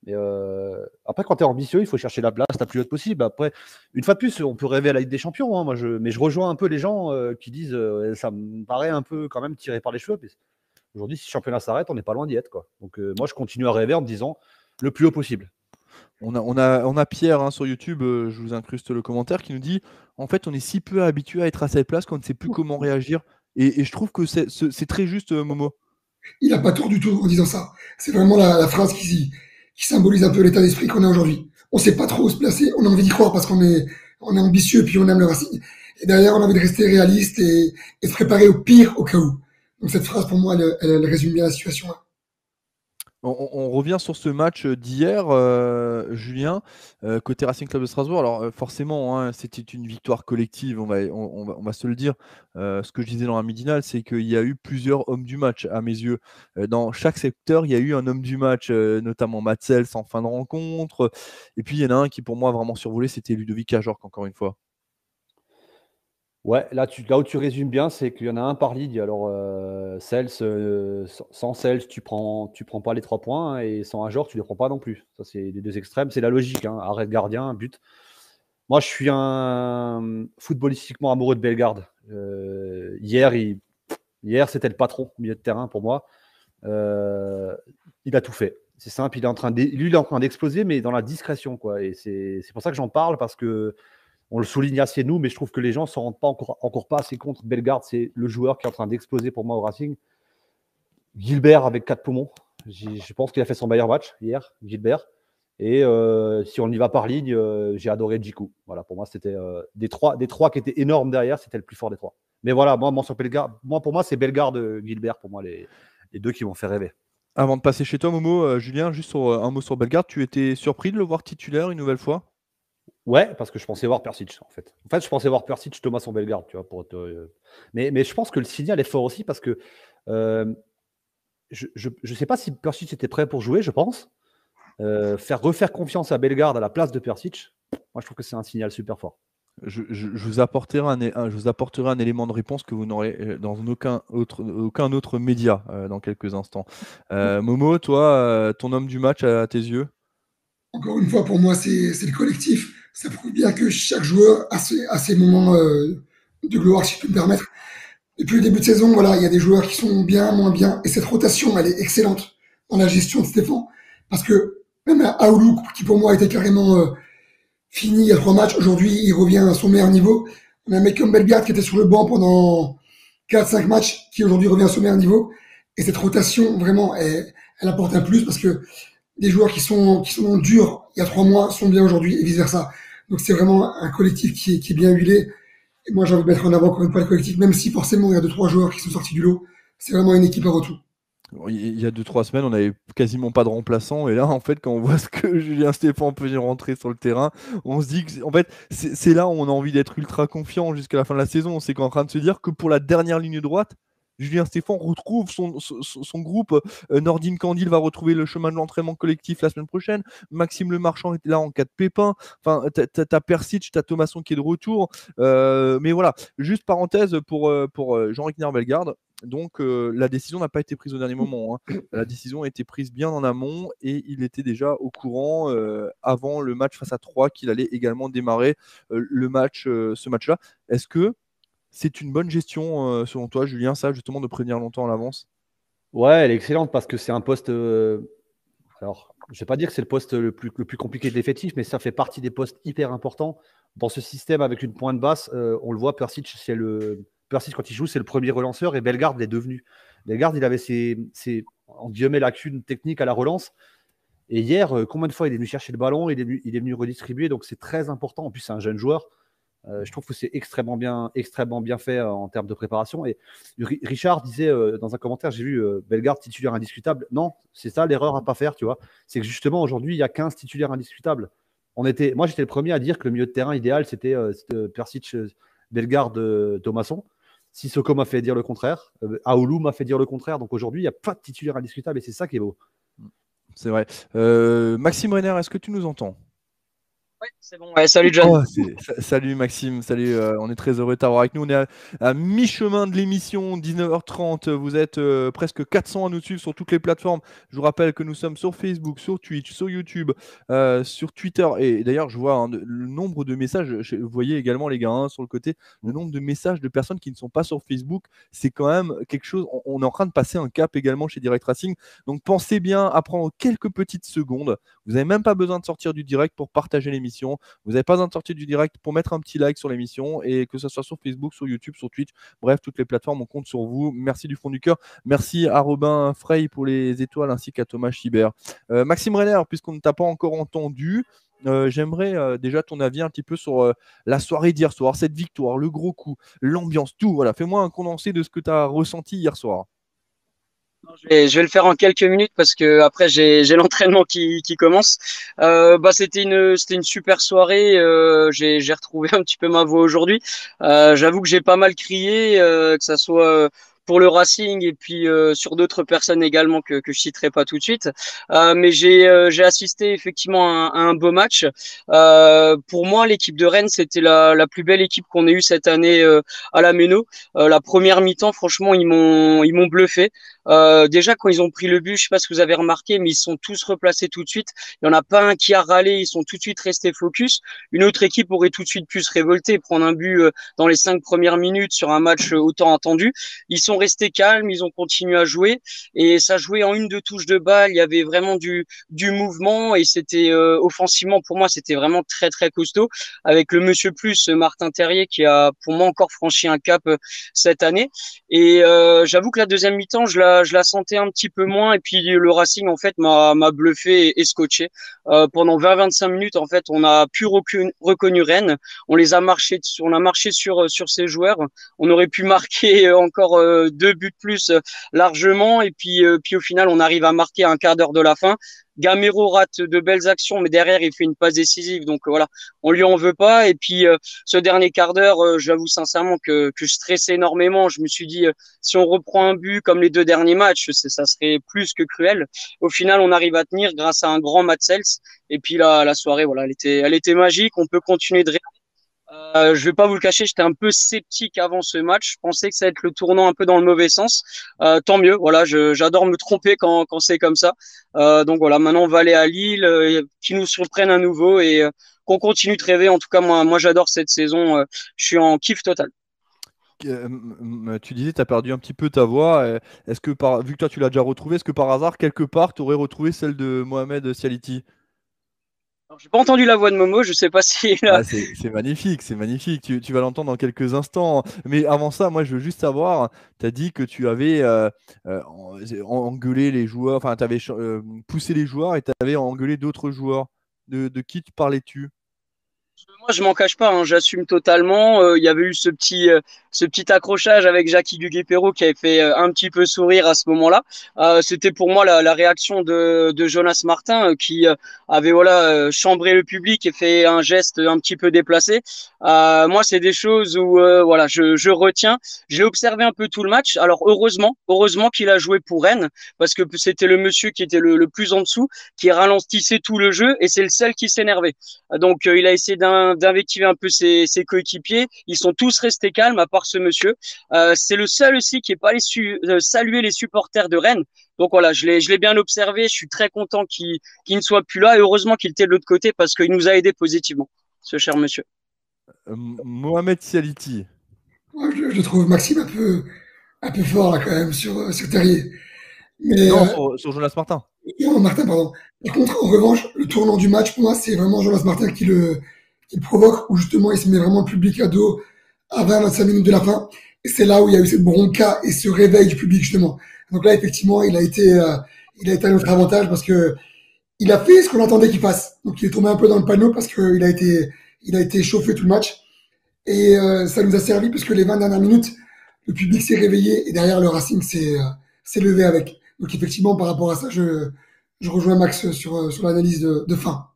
Mais euh, après, quand tu es ambitieux, il faut chercher la place la plus haute possible. Après, une fois de plus, on peut rêver à la Ligue des Champions. Hein, mais je rejoins un peu les gens qui disent ça me paraît un peu quand même tiré par les cheveux. Aujourd'hui, si le championnat s'arrête, on n'est pas loin d'y être. Donc, moi, je continue à rêver en me disant le plus haut possible. On a, on a, on a Pierre hein, sur YouTube, je vous incruste le commentaire, qui nous dit En fait, on est si peu habitué à être à cette place qu'on ne sait plus comment réagir. Et, et je trouve que c'est très juste, Momo. Il n'a pas tort du tout en disant ça. C'est vraiment la, la phrase qui, qui symbolise un peu l'état d'esprit qu'on a aujourd'hui. On sait pas trop où se placer, on a envie d'y croire parce qu'on est, on est ambitieux puis on aime le Racing. Et derrière, on a envie de rester réaliste et, et se préparer au pire au cas où. Donc cette phrase, pour moi, elle, elle, résume bien la situation. Là. On, revient sur ce match d'hier, euh, Julien, euh, côté Racing Club de Strasbourg. Alors euh, forcément, hein, c'était une victoire collective, on va, se le dire. ce que je disais dans la midinale, c'est qu'il y a eu plusieurs hommes du match, à mes yeux. dans chaque secteur, il y a eu un homme du match, notamment Matzels en fin de rencontre. Et puis il y en a un qui pour moi a vraiment survolé, c'était Ludovic Ajorc, encore une fois. Ouais, là, là où tu résumes bien, c'est qu'il y en a un par ligue. Alors, euh, euh sans Cels, tu prends, tu prends pas les trois points et sans un genre, tu les prends pas non plus. Ça, c'est les deux extrêmes. C'est la logique. Hein. Arrêt gardien, but. Moi, je suis un footballistiquement amoureux de Bellegarde. Euh, hier, hier c'était le patron milieu de terrain pour moi. Euh, il a tout fait. C'est simple. Il est en train lui, il est en train d'exploser, mais dans la discrétion, quoi. Et c'est pour ça que j'en parle parce que on le souligne assez nous, mais je trouve que les gens ne s'en rendent pas encore, pas assez compte. Bellegarde, c'est le joueur qui est en train d'exploser pour moi au Racing. Gilbert avec quatre poumons. Je pense qu'il a fait son meilleur match hier, Gilbert. Et euh, si on y va par ligne, euh, j'ai adoré Djikou. Voilà, pour moi, c'était euh, des, trois, qui étaient énormes derrière, c'était le plus fort des trois. Mais voilà, moi, pour moi, c'est Bellegarde, Gilbert, pour moi, les, deux qui m'ont fait rêver. Avant de passer chez toi, Momo, Julien, juste un mot sur Bellegarde, tu étais surpris de le voir titulaire une nouvelle fois? Ouais, parce que je pensais voir Persic, en fait. En fait, je pensais voir Persic, Thomas en Bellegarde, tu vois. Pour euh, mais, mais je pense que le signal est fort aussi parce que euh, je ne sais pas si Persic était prêt pour jouer, je pense. Euh, faire refaire confiance à Bellegarde à la place de Persic, moi, je trouve que c'est un signal super fort. Je, vous apporterai un, je vous apporterai un élément de réponse que vous n'aurez dans aucun autre, aucun autre média dans quelques instants. (laughs) Momo, toi, ton homme du match à tes yeux? Encore une fois, pour moi, c'est le collectif ça prouve bien que chaque joueur a ses, a ses moments euh, de gloire, si je peux me permettre. Depuis le début de saison, voilà, il y a des joueurs qui sont bien, moins bien, et cette rotation, elle est excellente dans la gestion de Stéphane, parce que même Aoulou, qui pour moi était carrément euh, fini il y a trois matchs, aujourd'hui, il revient à son meilleur niveau. On a un mec comme Bellegarde qui était sur le banc pendant 4-5 matchs, qui aujourd'hui revient à son meilleur niveau. Et cette rotation, vraiment, elle, elle apporte un plus parce que des joueurs qui sont, durs il y a trois mois sont bien aujourd'hui et vice versa. Donc c'est vraiment un collectif qui est, bien huilé. Et moi, j'ai envie de mettre en avant encore une fois le collectif, même si forcément il y a deux, trois joueurs qui sont sortis du lot. C'est vraiment une équipe à retour. Il y a deux, trois semaines, on n'avait quasiment pas de remplaçants. Et là, en fait, quand on voit ce que (laughs) Julien Stéphane peut rentrer sur le terrain, on se dit que, en fait, c'est là où on a envie d'être ultra confiant jusqu'à la fin de la saison. C'est qu'en train de se dire que pour la dernière ligne droite, Julien Stéphane retrouve son, groupe. Euh, Nordine Candil va retrouver le chemin de l'entraînement collectif la semaine prochaine. Maxime Le Marchand est là en cas de pépin. Enfin, t'as Persic, t'as Thomasson qui est de retour. Euh, mais voilà, juste parenthèse pour, euh, pour Jean-Ric Bellegarde. Donc la décision n'a pas été prise au dernier moment. Hein. La décision a été prise bien en amont et il était déjà au courant avant le match face à 3 qu'il allait également démarrer le match, ce match-là. Est-ce que c'est une bonne gestion, euh, selon toi, Julien, ça, justement, de prévenir longtemps à l'avance? Ouais, elle est excellente parce que c'est un poste. Euh, alors, je ne vais pas dire que c'est le poste le plus, compliqué de l'effectif, mais ça fait partie des postes hyper importants. Dans ce système avec une pointe basse, euh, on le voit, Persic, quand il joue, c'est le premier relanceur et Bellegarde l'est devenu. Bellegarde, il avait ses, ses en guillemets, lacunes techniques à la relance. Et hier, combien de fois il est venu chercher le ballon, il est il est venu redistribuer, donc c'est très important. En plus, c'est un jeune joueur. Je trouve que c'est extrêmement bien, extrêmement bien fait en termes de préparation. Et Richard disait dans un commentaire, j'ai vu Bellegarde titulaire indiscutable. Non, c'est ça l'erreur à pas faire, tu vois. C'est que justement aujourd'hui, il y a 15 titulaires indiscutables. On était, moi, j'étais le premier à dire que le milieu de terrain idéal, c'était Persic, Bellegarde, Thomasson. Sissoko m'a fait dire le contraire. Aoulou m'a fait dire le contraire. Donc aujourd'hui, il n'y a pas de titulaire indiscutable et c'est ça qui est beau. C'est vrai. Euh, Maxime Renner, est-ce que tu nous entends? Bon. salut John. Oh, salut Maxime, salut. Euh, on est très heureux de t'avoir avec nous. On est à, mi-chemin de l'émission, 19h30. Vous êtes euh, presque 400 à nous suivre sur toutes les plateformes. Je vous rappelle que nous sommes sur Facebook, sur Twitch, sur YouTube, euh, sur Twitter. Et d'ailleurs, je vois hein, le nombre de messages. vous voyez également les gars hein, sur le côté, le nombre de messages de personnes qui ne sont pas sur Facebook. C'est quand même quelque chose. On, est en train de passer un cap également chez Direct Racing. Donc pensez bien à prendre quelques petites secondes. Vous n'avez même pas besoin de sortir du direct pour partager l'émission vous n'avez pas sortir du direct pour mettre un petit like sur l'émission et que ce soit sur Facebook, sur YouTube, sur Twitch, bref, toutes les plateformes, on compte sur vous. Merci du fond du cœur. Merci à Robin Frey pour les étoiles ainsi qu'à Thomas Schibert. Euh, Maxime Renner, puisqu'on ne t'a pas encore entendu, euh, j'aimerais euh, déjà ton avis un petit peu sur la soirée d'hier soir, cette victoire, le gros coup, l'ambiance, tout. Voilà, fais-moi un condensé de ce que tu as ressenti hier soir. Je vais, je vais, le faire en quelques minutes parce que après j'ai l'entraînement qui, qui, commence. Euh, bah c'était une c'était une super soirée. Euh, j'ai retrouvé un petit peu ma voix aujourd'hui. Euh, J'avoue que j'ai pas mal crié, euh, que ça soit pour le Racing et puis euh, sur d'autres personnes également que, que je citerai pas tout de suite. Euh, mais j'ai euh, j'ai assisté effectivement à un, beau match. pour moi, l'équipe de Rennes, c'était la, la plus belle équipe qu'on ait eue cette année à la Méno. la première mi-temps, franchement, ils m'ont ils m'ont bluffé. Déjà quand ils ont pris le but, je sais pas si vous avez remarqué, mais ils sont tous replacés tout de suite. Il y en a pas un qui a râlé, ils sont tout de suite restés focus. Une autre équipe aurait tout de suite pu se révolter, prendre un but dans les cinq premières minutes sur un match autant attendu. Ils sont restés calmes, ils ont continué à jouer et ça jouait en une deux touches de balle. Il y avait vraiment du du mouvement et c'était euh, offensivement pour moi c'était vraiment très très costaud avec le Monsieur Plus Martin Terrier qui a pour moi encore franchi un cap euh, cette année. Et euh, j'avoue que la deuxième mi-temps je la je la sentais un petit peu moins et puis le Racing en fait m'a m'a bluffé et, scotché pendant 20-25 minutes en fait on a pu reconnu Rennes, on les a marché on a marché sur sur ces joueurs, on aurait pu marquer (laughs) encore deux buts de plus euh, largement. Et puis, euh, puis au final, on arrive à marquer un quart d'heure de la fin. Gamero rate de belles actions, mais derrière, il fait une passe décisive. Donc voilà, on lui en veut pas. Et puis, euh, ce dernier quart d'heure, j'avoue sincèrement que, que je stressais énormément. Je me suis dit, si on reprend un but comme les deux derniers matchs, ça serait plus que cruel. Au final, on arrive à tenir grâce à un grand Matsels. Et puis là, la soirée, voilà, elle était, elle était magique. On peut continuer de euh, je vais pas vous le cacher, j'étais un peu sceptique avant ce match. Je pensais que ça allait être le tournant un peu dans le mauvais sens. Euh, tant mieux. Voilà, j'adore me tromper quand, c'est comme ça. Euh, donc voilà, maintenant on va aller à Lille, euh, qui nous surprennent à nouveau et qu'on continue de rêver. En tout cas, moi, moi j'adore cette saison. je suis en kiff total. Tu disais, tu as perdu un petit peu ta voix. Est-ce que, par, vu que toi tu l'as déjà retrouvée, est-ce que par hasard, quelque part, tu aurais retrouvé celle de Mohamed Sialiti? J'ai pas entendu la voix de Momo, je sais pas (laughs) si. Ah, c'est magnifique, c'est magnifique. Tu, vas l'entendre dans quelques instants. Mais avant ça, moi, je veux juste savoir, tu as dit que tu avais euh, euh, engueulé les joueurs, enfin, tu avais euh, poussé les joueurs et tu avais engueulé d'autres joueurs. De, de qui parlais-tu? Moi, je m'en cache pas, hein, j'assume totalement. Il y avait eu ce petit, ce petit accrochage avec Jackie Duguay-Perrault qui avait fait un petit peu sourire à ce moment-là. C'était pour moi la, réaction de, Jonas Martin qui avait voilà chambré le public et fait un geste un petit peu déplacé. moi, c'est des choses où voilà, je, retiens. J'ai observé un peu tout le match. Alors heureusement, heureusement qu'il a joué pour Rennes parce que c'était le monsieur qui était le, plus en dessous, qui ralentissait tout le jeu et c'est le seul qui s'énervait. Donc il a essayé d'invectiver un peu ses, coéquipiers. Ils sont tous restés calmes, à part ce monsieur. Euh, c'est le seul aussi qui n'est pas allé euh, saluer les supporters de Rennes. Donc voilà, je l'ai bien observé. Je suis très content qu'il ne soit plus là et heureusement qu'il était de l'autre côté parce qu'il nous a aidés positivement, ce cher monsieur. Euh, Mohamed Sialiti. je, trouve Maxime un peu, un peu fort là quand même sur, sur Terrier. non, sur, Jonas Martin. Martin, pardon. Par contre, en revanche, le tournant du match, pour moi, c'est vraiment Jonas Martin qui le, qui provoque, où justement il se met vraiment le public à dos à 20-25 minutes de la fin. Et c'est là où il y a eu cette bronca et ce réveil du public, justement. Donc là, effectivement, il a été, euh, il a été à notre avantage parce que il a fait ce qu'on attendait qu'il fasse. Donc il est tombé un peu dans le panneau parce qu'il a été, il a été chauffé tout le match. Et euh, ça nous a servi parce que les 20 dernières minutes, le public s'est réveillé et derrière le Racing s'est euh, levé avec. Donc effectivement, par rapport à ça, je, je rejoins Max sur, euh, sur l'analyse de, de fin.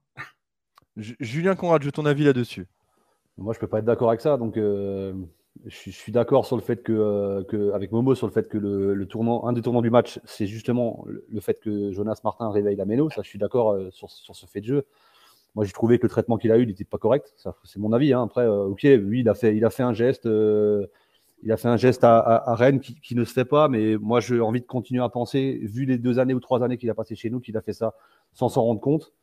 Ju- Julien Conrad, je ton avis là-dessus. Moi, je peux pas être d'accord avec ça. Donc, euh, je suis, d'accord sur le fait que, euh, que- avec Momo, sur le fait que le, le tournant, un des tournants du match, c'est justement le, fait que Jonas Martin réveille la méno. Ça, je suis d'accord euh, sur, ce fait de jeu. Moi, j'ai trouvé que le traitement qu'il a eu, n'était pas correct. C'est mon avis. hein. Après, ok, lui, il a fait, un geste. il a fait un geste à, Rennes qui, qui ne se fait pas, mais moi j'ai envie de continuer à penser, vu les deux années ou trois années qu'il a passé chez nous, qu'il a fait ça sans s'en rendre compte.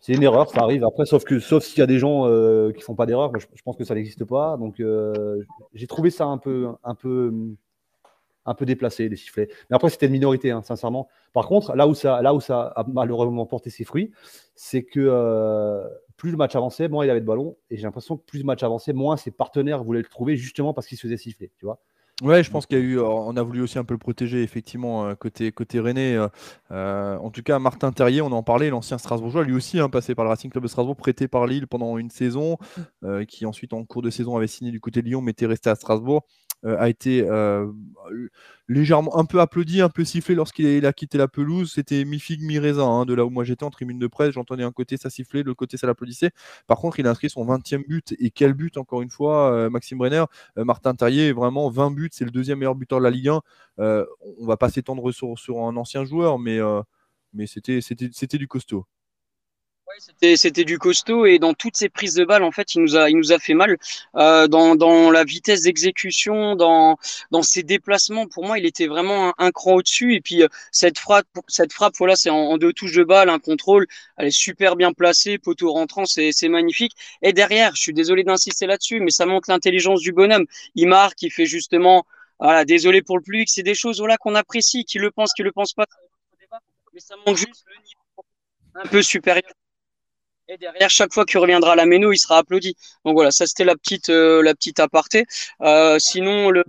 C'est une erreur, ça arrive. Après, sauf que, sauf s'il y a des gens euh, qui font pas d'erreur, je, pense que ça n'existe pas. Donc, euh, j'ai trouvé ça un peu, déplacé, les sifflets. Mais après, c'était une minorité, hein, sincèrement. Par contre, là où ça, là où ça a malheureusement porté ses fruits, c'est que euh, plus le match avançait, moins il avait de ballon. Et j'ai l'impression que plus le match avançait, moins ses partenaires voulaient le trouver justement parce qu'il se faisait siffler. Tu vois Ouais, je pense qu'il y a eu, euh, on a voulu aussi un peu le protéger, effectivement, euh, côté, côté Rennais. euh, en tout cas, Martin Terrier, on en parlait, l'ancien Strasbourgeois, lui aussi, hein, passé par le Racing Club de Strasbourg, prêté par Lille pendant une saison, euh, qui ensuite, en cours de saison, avait signé du côté de Lyon, mais était resté à Strasbourg, a été euh, légèrement un peu applaudi, un peu sifflé lorsqu'il a, quitté la pelouse. C'était mi-figue, mi-raisin, hein, de là où moi j'étais en tribune de presse. J'entendais un côté ça sifflait, de l'autre côté ça l'applaudissait. Par contre, il a inscrit son 20e but. Et quel but, encore une fois, euh, Maxime Brenner. Euh, Martin Terrier, vraiment 20 buts, c'est le deuxième meilleur buteur de la Ligue 1. Euh, on va pas s'étendre sur, sur un ancien joueur, mais, euh, mais c'était du costaud. C'était, du costaud et dans toutes ses prises de balles, en fait, il nous a, il nous a fait mal. Euh, dans, dans la vitesse d'exécution, dans, dans ses déplacements, pour moi, il était vraiment un, cran au-dessus. Et puis, euh, cette frappe, cette frappe, voilà, c'est en, en deux touches de balle, un contrôle. Elle est super bien placée, poteau rentrant, c'est, c'est magnifique. Et derrière, je suis désolé d'insister là-dessus, mais ça montre l'intelligence du bonhomme. Il marque, il fait justement, voilà, désolé pour le public, c'est des choses, voilà, qu'on apprécie, qui le pense, qui le pense pas, mais ça montre juste le niveau un peu supérieur. Et derrière, chaque fois qu'il reviendra à la méno, il sera applaudi. Donc voilà, ça c'était la petite, euh, la petite aparté. Euh, sinon, le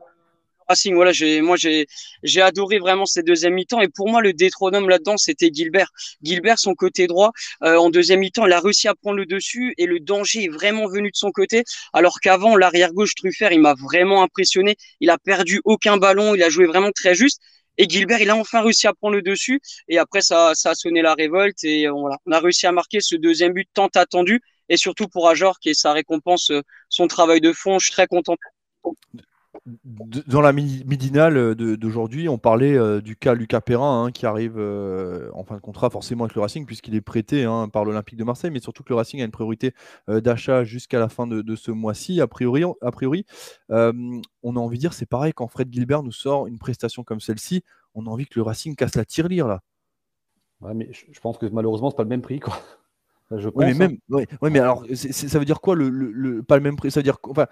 Racing, voilà, j'ai, moi j'ai, j'ai adoré vraiment ces deuxième mi-temps. Et pour moi, le détronome là-dedans, c'était Gilbert. Gilbert, son côté droit, euh, en deuxième mi-temps, il a réussi à prendre le dessus et le danger est vraiment venu de son côté. Alors qu'avant, l'arrière gauche Truffert, il m'a vraiment impressionné. Il a perdu aucun ballon, il a joué vraiment très juste. Et Gilbert, il a enfin réussi à prendre le dessus. Et après, ça, ça a sonné la révolte. Et euh, voilà, on a réussi à marquer ce deuxième but tant attendu. Et surtout pour Ajor, qui est sa récompense, euh, son travail de fond. Je suis très content. Dans la mi- midinale de- d'aujourd'hui, on parlait euh, du cas Lucas Perrin hein, qui arrive euh, en fin de contrat forcément avec le Racing puisqu'il est prêté hein, par l'Olympique de Marseille, mais surtout que le Racing a une priorité euh, d'achat jusqu'à la fin de, de ce mois-ci. A priori, on- a priori euh, on a envie de dire c'est pareil quand Fred Gilbert nous sort une prestation comme celle-ci, on a envie que le Racing casse la tirelire là. Ouais, mais je, pense que malheureusement, c'est pas le même prix. Quoi. (laughs) Je pense, Oui, mais hein. même, ouais, ouais, mais alors, ça veut dire quoi le, le- le- pas le même prix? Ça veut dire, quoi- enfin,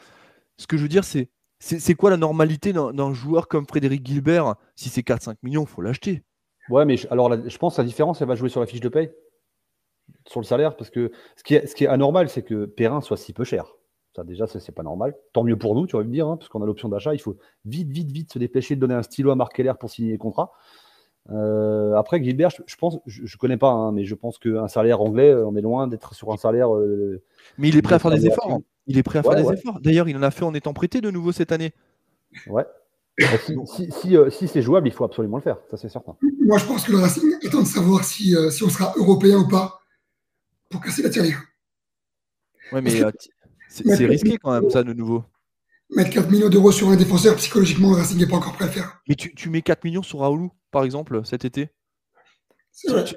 ce que je veux dire, c'est, c'est quoi la normalité d'un joueur comme Frédéric Gilbert? Si c'est 4-5 millions, faut l'acheter. Ouais, mais alors je pense que la différence, elle va jouer sur la fiche de paye, sur le salaire, parce que ce qui est, anormal, c'est que Perrin soit si peu cher. Ça, déjà, c'est pas normal. Tant mieux pour nous, tu vas me dire, hein, parce qu'on a l'option d'achat. Il faut vite, vite, vite se dépêcher de donner un stylo à Marc Keller pour signer les contrats. Euh, après, Gilbert, je, je pense, je, je connais pas, hein, mais je pense qu'un salaire anglais, euh, on est loin d'être sur un salaire. euh, Mais il est prêt à faire des efforts. hein. Il est prêt à faire Ouais, des ouais. efforts. D'ailleurs, il en a fait en étant prêté de nouveau cette année. ouais. Bah, si si, si, euh, si c'est jouable, il faut absolument le faire. Ça, c'est certain. Moi, je pense que le Racing attend de savoir si, euh, si on sera européen ou pas pour casser la tirelire. Ouais, mais euh, c'est risqué quand même ça de nouveau. Mettre 4 millions d'euros sur un défenseur, psychologiquement, le Racing n'est pas encore prêt à le faire. Mais tu, tu mets 4 millions sur Raoulou, par exemple, cet été. C'est vrai. Tu-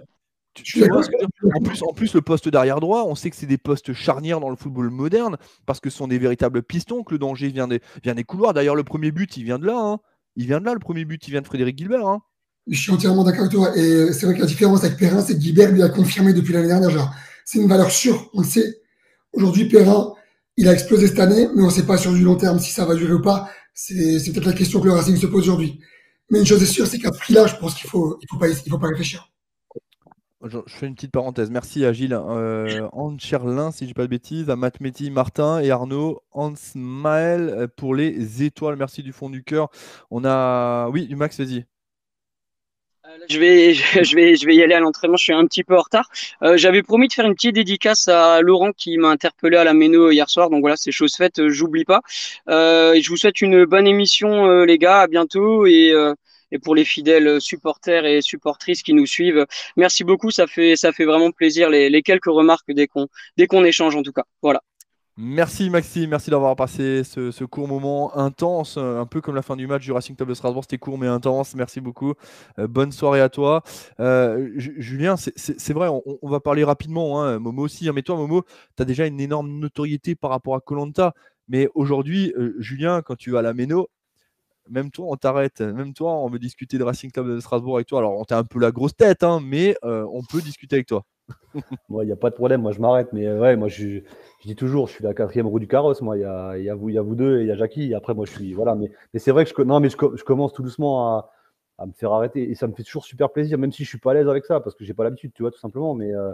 tu- tu vois ce que en, plus, en plus, le poste d'arrière droit, on sait que c'est des postes charnières dans le football moderne parce que ce sont des véritables pistons, que le danger vient des, vient des couloirs. D'ailleurs, le premier but, il vient de là. hein. Il vient de là, le premier but, il vient de Frédéric Gilbert. hein. Je suis entièrement d'accord avec toi. Et c'est vrai que la différence avec Perrin, c'est que Guibert lui a confirmé depuis l'année dernière. C'est une valeur sûre, on le sait. Aujourd'hui, Perrin, il a explosé cette année, mais on ne sait pas sur du long terme si ça va durer ou pas. C'est peut-être la question que le Racing se pose aujourd'hui. Mais une chose est sûre, c'est qu'à ce prix-là, je pense qu'il faut, faut pas, faut pas réfléchir. Je, fais une petite parenthèse. Merci à Gilles euh, Ancherlin, si je dis pas de bêtises, à Matt Martin et Arnaud Hansmael euh, pour les étoiles. Merci du fond du cœur. On a. Oui, du Max, vas-y. Je vais, (laughs) je vais, je vais y aller à l'entraînement. Je suis un petit peu en retard. Euh, J'avais promis de faire une petite dédicace à Laurent qui m'a interpellé à la Méno hier soir. Donc voilà, c'est chose faite. euh, J'oublie pas. Euh, je vous souhaite une bonne émission, euh, les gars. À bientôt et euh, et pour les fidèles supporters et supportrices qui nous suivent, merci beaucoup. Ça fait, ça fait vraiment plaisir les, les quelques remarques dès qu'on, dès qu'on échange en tout cas. Voilà. Merci Maxime, merci d'avoir passé ce, court moment intense, euh, un peu comme la fin du match du Racing Club de Strasbourg. C'était court mais intense. Merci beaucoup. Euh, bonne soirée à toi. Euh, Ju- Julien, c'est- vrai, on, va parler rapidement. hein, Momo aussi. hein, mais toi, Momo, tu as déjà une énorme notoriété par rapport à Colanta. Mais aujourd'hui, Julien, quand tu vas à la Méno, même toi, on t'arrête. Même toi, on veut discuter de Racing Club de Strasbourg avec toi. Alors, on t'a un peu la grosse tête, hein, mais on peut discuter avec toi. (laughs) Moi, il n'y a pas de problème, moi je m'arrête, mais euh, ouais, moi je, dis toujours, je suis la quatrième roue du carrosse, moi, il y a, y a vous, y a vous deux et il y a Jackie, et après moi je suis, voilà, mais, c'est vrai que je, non, mais je, co- je commence tout doucement à, me faire arrêter, et ça me fait toujours super plaisir, même si je suis pas à l'aise avec ça, parce que j'ai pas l'habitude, tu vois, tout simplement, mais, euh,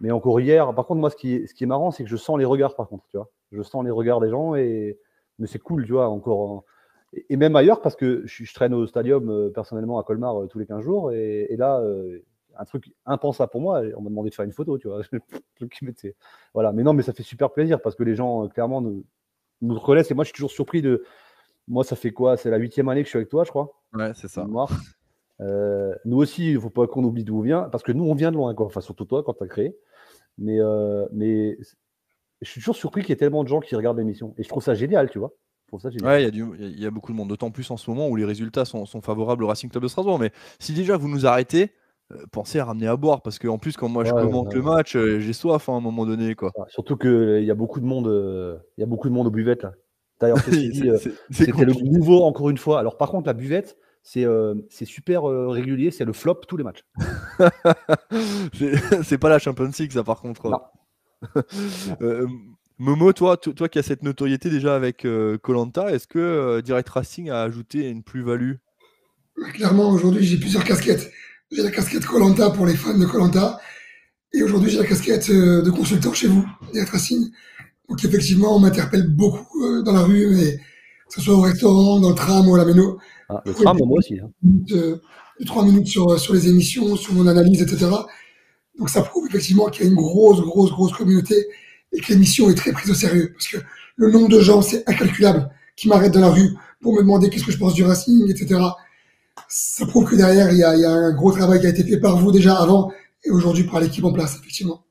mais encore hier, par contre, moi, ce qui est, ce qui est marrant, c'est que je sens les regards, par contre, tu vois, je sens les regards des gens, et, mais c'est cool, tu vois, encore, et, même ailleurs, parce que je, traîne au stadium, euh, personnellement, à Colmar, tous les 15 jours, et, là, un truc impensable pour moi. On m'a demandé de faire une photo, tu vois. (laughs) Voilà. Mais non, mais ça fait super plaisir parce que les gens, euh, clairement, nous, nous reconnaissent. Et moi, je suis toujours surpris de. Moi, ça fait quoi? C'est la huitième année que je suis avec toi, je crois. Ouais, c'est ça. Euh, nous aussi, il ne faut pas qu'on oublie d'où on vient parce que nous, on vient de loin, quoi. Enfin, surtout toi, quand tu as créé. Mais, euh, mais je suis toujours surpris qu'il y ait tellement de gens qui regardent l'émission. Et je trouve ça génial, tu vois. Je trouve ça génial. Ouais, il y, il y a- il beaucoup de monde, d'autant plus en ce moment où les résultats sont, sont favorables au Racing Club de Strasbourg. Mais si déjà vous nous arrêtez, pensez à ramener à boire parce qu'en plus, quand moi je commente ouais, le ouais. match, euh, j'ai soif hein, à un moment donné. Quoi. Surtout qu'il y a beaucoup de monde, euh, il y a beaucoup de monde aux buvettes là. D'ailleurs, (laughs) euh, C'était le nouveau, encore une fois. Alors, par contre, la buvette, c'est euh, c'est super euh, régulier, c'est le flop tous les matchs. (laughs) (laughs) C'est pas la Champions League, ça par contre. Non. Euh, Momo, toi, to- toi qui as cette notoriété déjà avec Colanta, est-ce que euh, Direct Racing a ajouté une plus-value? Clairement, aujourd'hui, j'ai plusieurs casquettes. J'ai la casquette Colanta pour les fans de Colanta. Et aujourd'hui, j'ai la casquette euh, de consultant chez vous, Direct Racing. Donc, effectivement, on m'interpelle beaucoup euh, dans la rue, mais que ce soit au restaurant, dans le tram ou à la méno. Ah, le tram, moi aussi. hein. de, de trois minutes sur, sur les émissions, sur mon analyse, etc. Donc ça prouve effectivement qu'il y a une grosse, grosse, grosse communauté et que l'émission est très prise au sérieux. Parce que le nombre de gens, c'est incalculable, qui m'arrêtent dans la rue pour me demander qu'est-ce que je pense du Racing, etc. Ça prouve que derrière, il y a, il y a un gros travail qui a été fait par vous déjà avant et aujourd'hui par l'équipe en place, effectivement.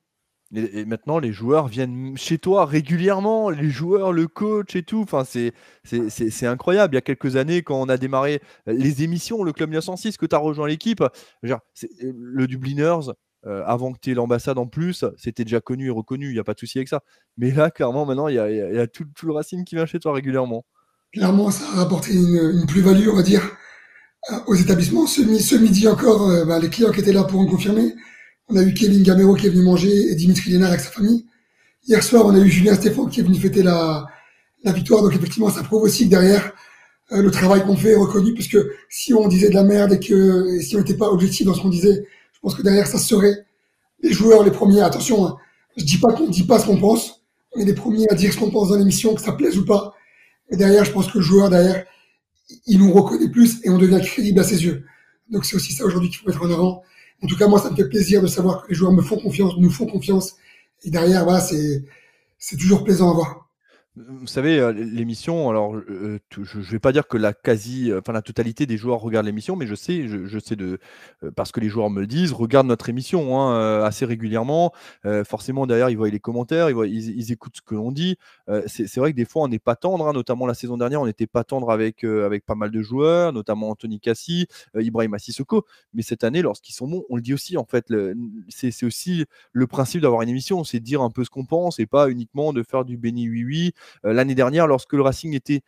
et, et maintenant, les joueurs viennent chez toi régulièrement, les joueurs, le coach et tout. Enfin, c'est incroyable. Il y a quelques années, quand on a démarré les émissions, le Club 1906, que tu as rejoint l'équipe, le Dubliners, euh, avant que tu aies l'ambassade en plus, c'était déjà connu et reconnu, il n'y a pas de souci avec ça. Mais là, clairement, maintenant, il y a, il y a- il y a tout, tout le Racing qui vient chez toi régulièrement. Clairement, ça a rapporté une, une plus-value, on va dire, aux établissements. Ce, ce midi encore, euh, bah, les clients qui étaient là pourront confirmer. On a eu Kevin Gamero qui est venu manger et Dimitri Lénard avec sa famille. Hier soir, on a eu Julien Stéphane qui est venu fêter la, la victoire. Donc effectivement, ça prouve aussi que derrière, euh, le travail qu'on fait est reconnu, puisque si on disait de la merde et que et si on n'était pas objectif dans ce qu'on disait, je pense que derrière, ça se serait. Les joueurs, les premiers, attention, hein, je dis pas qu'on dit pas ce qu'on pense, on est les premiers à dire ce qu'on pense dans l'émission, que ça plaise ou pas. Et derrière, je pense que le joueur, derrière, il nous reconnaît plus et on devient crédible à ses yeux. Donc c'est aussi ça aujourd'hui qu'il faut mettre en avant. En tout cas, moi, ça me fait plaisir de savoir que les joueurs me font confiance, nous font confiance. Et derrière, voilà, c'est, c'est toujours plaisant à voir. Vous savez, euh, l'émission, alors euh, je ne vais pas dire que la quasi, euh, enfin la totalité des joueurs regardent l'émission, mais je sais, je, sais de, parce que les joueurs me disent, regardent notre émission hein, assez régulièrement. Forcément, derrière, ils voient les commentaires, ils, voient, ils, écoutent ce que l'on dit. C'est vrai que des fois, on n'est pas tendre, hein, notamment la saison dernière, on n'était pas tendre avec, avec pas mal de joueurs, notamment Anthony Cassi, Ibrahim Sissoko. Mais cette année, lorsqu'ils sont bons, on le dit aussi, en fait, c'est aussi le principe d'avoir une émission, c'est de dire un peu ce qu'on pense et pas uniquement de faire du béni oui-oui. Euh, L'année dernière, lorsque le Racing était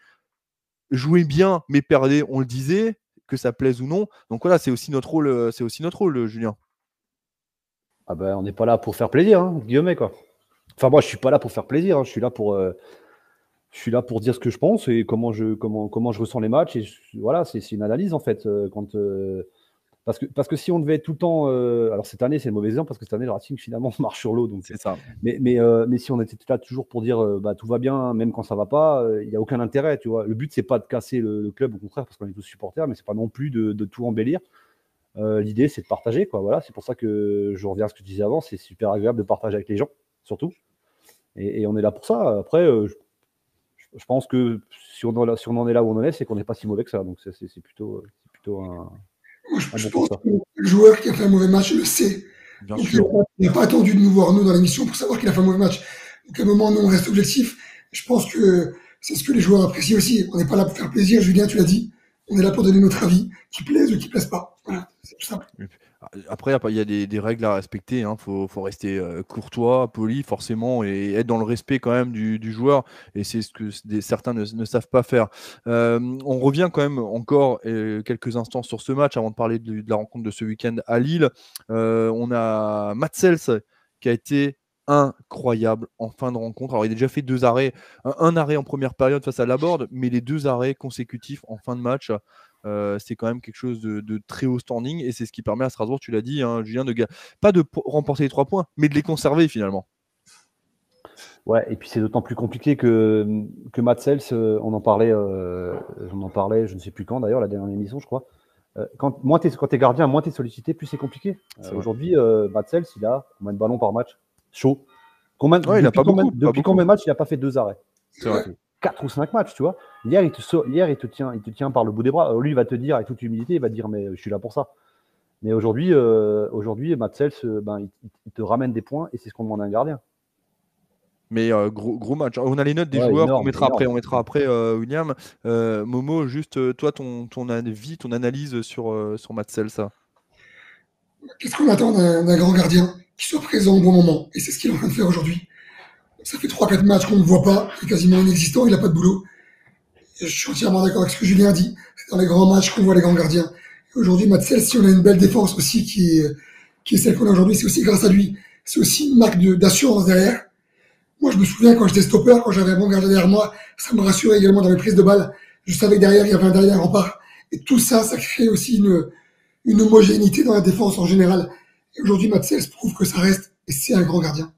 joué bien mais perdait, on le disait, que ça plaise ou non. Donc voilà, c'est aussi notre rôle, euh, c'est aussi notre rôle, euh, Julien. Ah ben, on n'est pas là pour faire plaisir, hein, guillemets, quoi. Enfin, moi, je suis pas là pour faire plaisir. hein, Je suis là pour, dire ce que je pense et comment je, ressens les matchs. Et voilà, c'est une analyse en fait. Quand, parce que, parce que si on devait être tout le temps, euh, alors cette année c'est le mauvais exemple parce que cette année le Racing finalement (laughs) marche sur l'eau. C'est ça. mais, mais, euh, mais si on était là toujours pour dire euh, bah, tout va bien, même quand ça va pas, il n'y a aucun intérêt. Tu vois. Le but c'est pas de casser le, le club, au contraire, parce qu'on est tous supporters, mais c'est pas non plus de, de tout embellir. L'idée, c'est de partager. Quoi. Voilà, c'est pour ça que je reviens à ce que je disais avant. C'est super agréable de partager avec les gens, surtout. Et, et on est là pour ça. Après, je, je, pense que si on, en, si on en est là où on en est, c'est qu'on n'est pas si mauvais que ça. Donc, c'est plutôt, plutôt un. Moi, je, je pense que le joueur qui a fait un mauvais match le sait. Bien Donc, sûr. Il n'a pas attendu de nous voir, nous, dans l'émission pour savoir qu'il a fait un mauvais match. Donc, à un moment, nous, on reste objectif. Je pense que c'est ce que les joueurs apprécient aussi. On n'est pas là pour faire plaisir, Julien, tu l'as dit. On est là pour donner notre avis, qui plaise ou qui plaise pas. Simple. Après, il y a des, règles à respecter. Il hein. faut, rester euh, courtois, poli, forcément, et être dans le respect quand même du, joueur. Et c'est ce que certains ne, savent pas faire. Euh, on revient quand même encore euh, quelques instants sur ce match avant de parler de, la rencontre de ce week-end à Lille. On a Matsels qui a été incroyable en fin de rencontre. Alors, il a déjà fait deux arrêts, un, un arrêt en première période face à Laborde, mais les deux arrêts consécutifs en fin de match, euh, c'est quand même quelque chose de, de, très haut standing et c'est ce qui permet à Strasbourg, tu l'as dit, hein, Julien, de pas de remporter les trois points, mais de les conserver finalement. Ouais, et puis c'est d'autant plus compliqué que, que Matt Sels, on en parlait, euh, on en parlait, je ne sais plus quand d'ailleurs, la dernière émission, je crois. Euh, quand, moins es, quand tu es gardien, moins tu es sollicité, plus c'est compliqué. Euh, Aujourd'hui, euh, Matt Sels, il a combien de ballons par match? Chaud. Combien, ouais, il a pas combien, beaucoup, depuis pas combien de matchs il n'a pas fait deux arrêts? C'est vrai. 4 ou 5 matchs, tu vois. Hier, il te, hier, il te, tient, il te tient par le bout des bras. lui, il va te dire, avec toute humilité, il va te dire, mais je suis là pour ça. Mais aujourd'hui, euh, aujourd'hui, Matt Sels, ben, il, il, te ramène des points et c'est ce qu'on demande à un gardien. Mais euh, gros, gros match. On a les notes des Ouais, joueurs qu'on mettra énorme. après. On mettra après euh, William. Euh, Momo, juste euh, toi, ton, ton avis, ton analyse sur, euh, sur. Qu'est-ce qu'on attend d'un grand gardien qui soit présent au bon moment? Et c'est ce qu'il est en train de faire aujourd'hui. Ça fait 3-4 matchs qu'on ne voit pas, il est quasiment inexistant, il n'a pas de boulot. Je suis entièrement d'accord avec ce que Julien dit. C'est dans les grands matchs qu'on voit les grands gardiens. Aujourd'hui, Matsel, si on a une belle défense aussi qui est, qui est celle qu'on a aujourd'hui, c'est aussi grâce à lui. C'est aussi une marque d'assurance derrière. Moi, je me souviens quand j'étais stopper, quand j'avais un bon gardien derrière moi, ça me rassurait également dans les prises de balles. Je savais que derrière, il y avait un derrière rempart. Et tout ça, ça crée aussi une, une homogénéité dans la défense en général. Et aujourd'hui, Matsels prouve que ça reste, et c'est un grand gardien.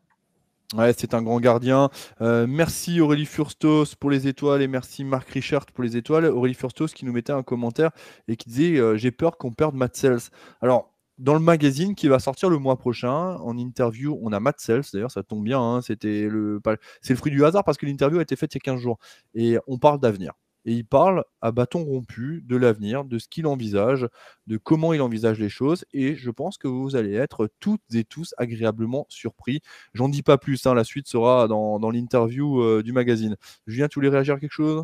Ouais, c'est un grand gardien. Euh, merci Aurélie Furstos pour les étoiles et merci Marc Richard pour les étoiles. Aurélie Furstos qui nous mettait un commentaire et qui disait euh, J'ai peur qu'on perde Matt Sells. Alors, dans le magazine qui va sortir le mois prochain, en interview, on a Matt Sells. D'ailleurs, ça tombe bien. hein, c'était le, c'est le fruit du hasard parce que l'interview a été faite il y a 15 jours. Et on parle d'avenir. Et il parle à bâton rompu de l'avenir, de ce qu'il envisage, de comment il envisage les choses. Et je pense que vous allez être toutes et tous agréablement surpris. J'en dis pas plus, hein, la suite sera dans, dans l'interview euh, du magazine. Julien, tu voulais réagir à quelque chose?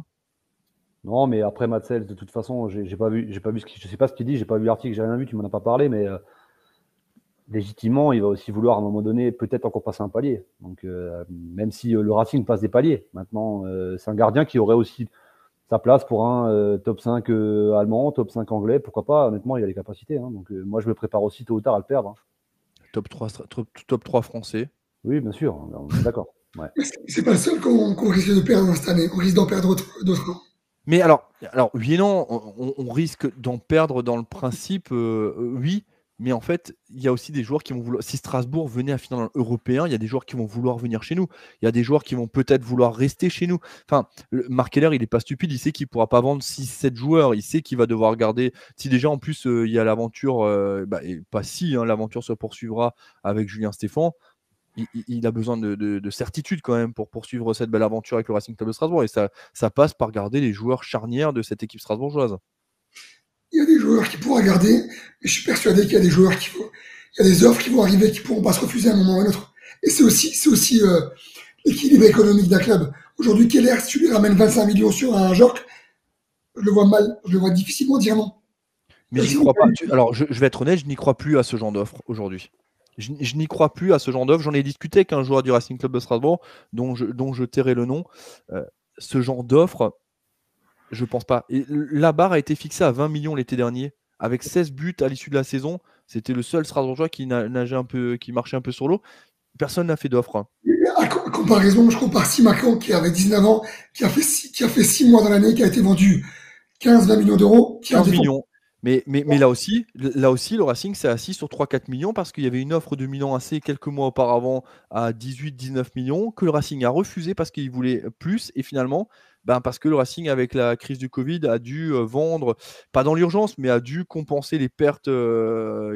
Non, mais après Matsel, de toute façon, j'ai pas vu, j'ai pas vu ce je sais pas ce qu'il dit, j'ai pas vu l'article, j'ai rien vu, tu m'en as pas parlé, mais euh, légitimement, il va aussi vouloir à un moment donné peut-être encore passer un palier. Donc, euh, même si le Racing passe des paliers, maintenant, c'est un gardien qui aurait aussi sa place pour un euh, top 5 euh, allemand, top 5 anglais, pourquoi pas? Honnêtement, il a les capacités. hein. donc, euh, moi, je me prépare aussi tôt ou tard à le perdre. hein. top 3, stra- top, top 3 français. Oui, bien sûr, on est d'accord. Ouais. (laughs) C'est- pas le seul qu'on risque de perdre cette année. On risque d'en perdre autre- d'autres. hein. Mais alors, alors oui et non, on, on risque d'en perdre dans le principe, euh, euh, oui, mais en fait, il y a aussi des joueurs qui vont vouloir. Si Strasbourg venait à finir européen, il y a des joueurs qui vont vouloir venir chez nous. Il y a des joueurs qui vont peut-être vouloir rester chez nous. Enfin, Marc Keller, il n'est pas stupide, il sait qu'il ne pourra pas vendre 6-7 joueurs, il sait qu'il va devoir garder. Si déjà en plus euh, il y a l'aventure, euh, bah, et pas si, hein, l'aventure se poursuivra avec Julien Stéphan. Il, a besoin de certitude quand même pour poursuivre cette belle aventure avec le Racing Club de Strasbourg. Et ça, ça passe par garder les joueurs charnières de cette équipe strasbourgeoise. Il y a des joueurs qui pourra garder, mais je suis persuadé qu'il y a des joueurs qui vont, il y a des offres qui vont arriver qui pourront pas se refuser à un moment ou à un autre. Et c'est aussi, aussi euh, l'équilibre économique d'un club. Aujourd'hui, Keller, si tu lui ramènes 25 millions sur un Jork, je le vois mal, je le vois difficilement dire non. Mais j'y crois pas. Alors, je, je vais être honnête, je n'y crois plus à ce genre d'offre aujourd'hui. Je, je n'y crois plus à ce genre d'offre. J'en ai discuté avec un joueur du Racing Club de Strasbourg, dont je, dont je tairai le nom. Euh, ce genre d'offre, je pense pas. Et la barre a été fixée à 20 millions l'été dernier, avec 16 buts à l'issue de la saison. C'était le seul Strasbourgeois qui na- nageait un peu, qui marchait un peu sur l'eau. Personne n'a fait d'offre. hein. À co- comparaison, je compare Simacan qui avait 19 ans, qui a fait six, qui a fait six mois dans l'année, qui a été vendu 15-20 millions d'euros, qui a 15 été millions. Mais, mais, mais là, aussi, là aussi, le Racing s'est assis sur 3-4 millions parce qu'il y avait une offre de Milan AC quelques mois auparavant à 18-19 millions que le Racing a refusé parce qu'il voulait plus. Et finalement, ben parce que le Racing, avec la crise du Covid, a dû vendre, pas dans l'urgence, mais a dû compenser les pertes,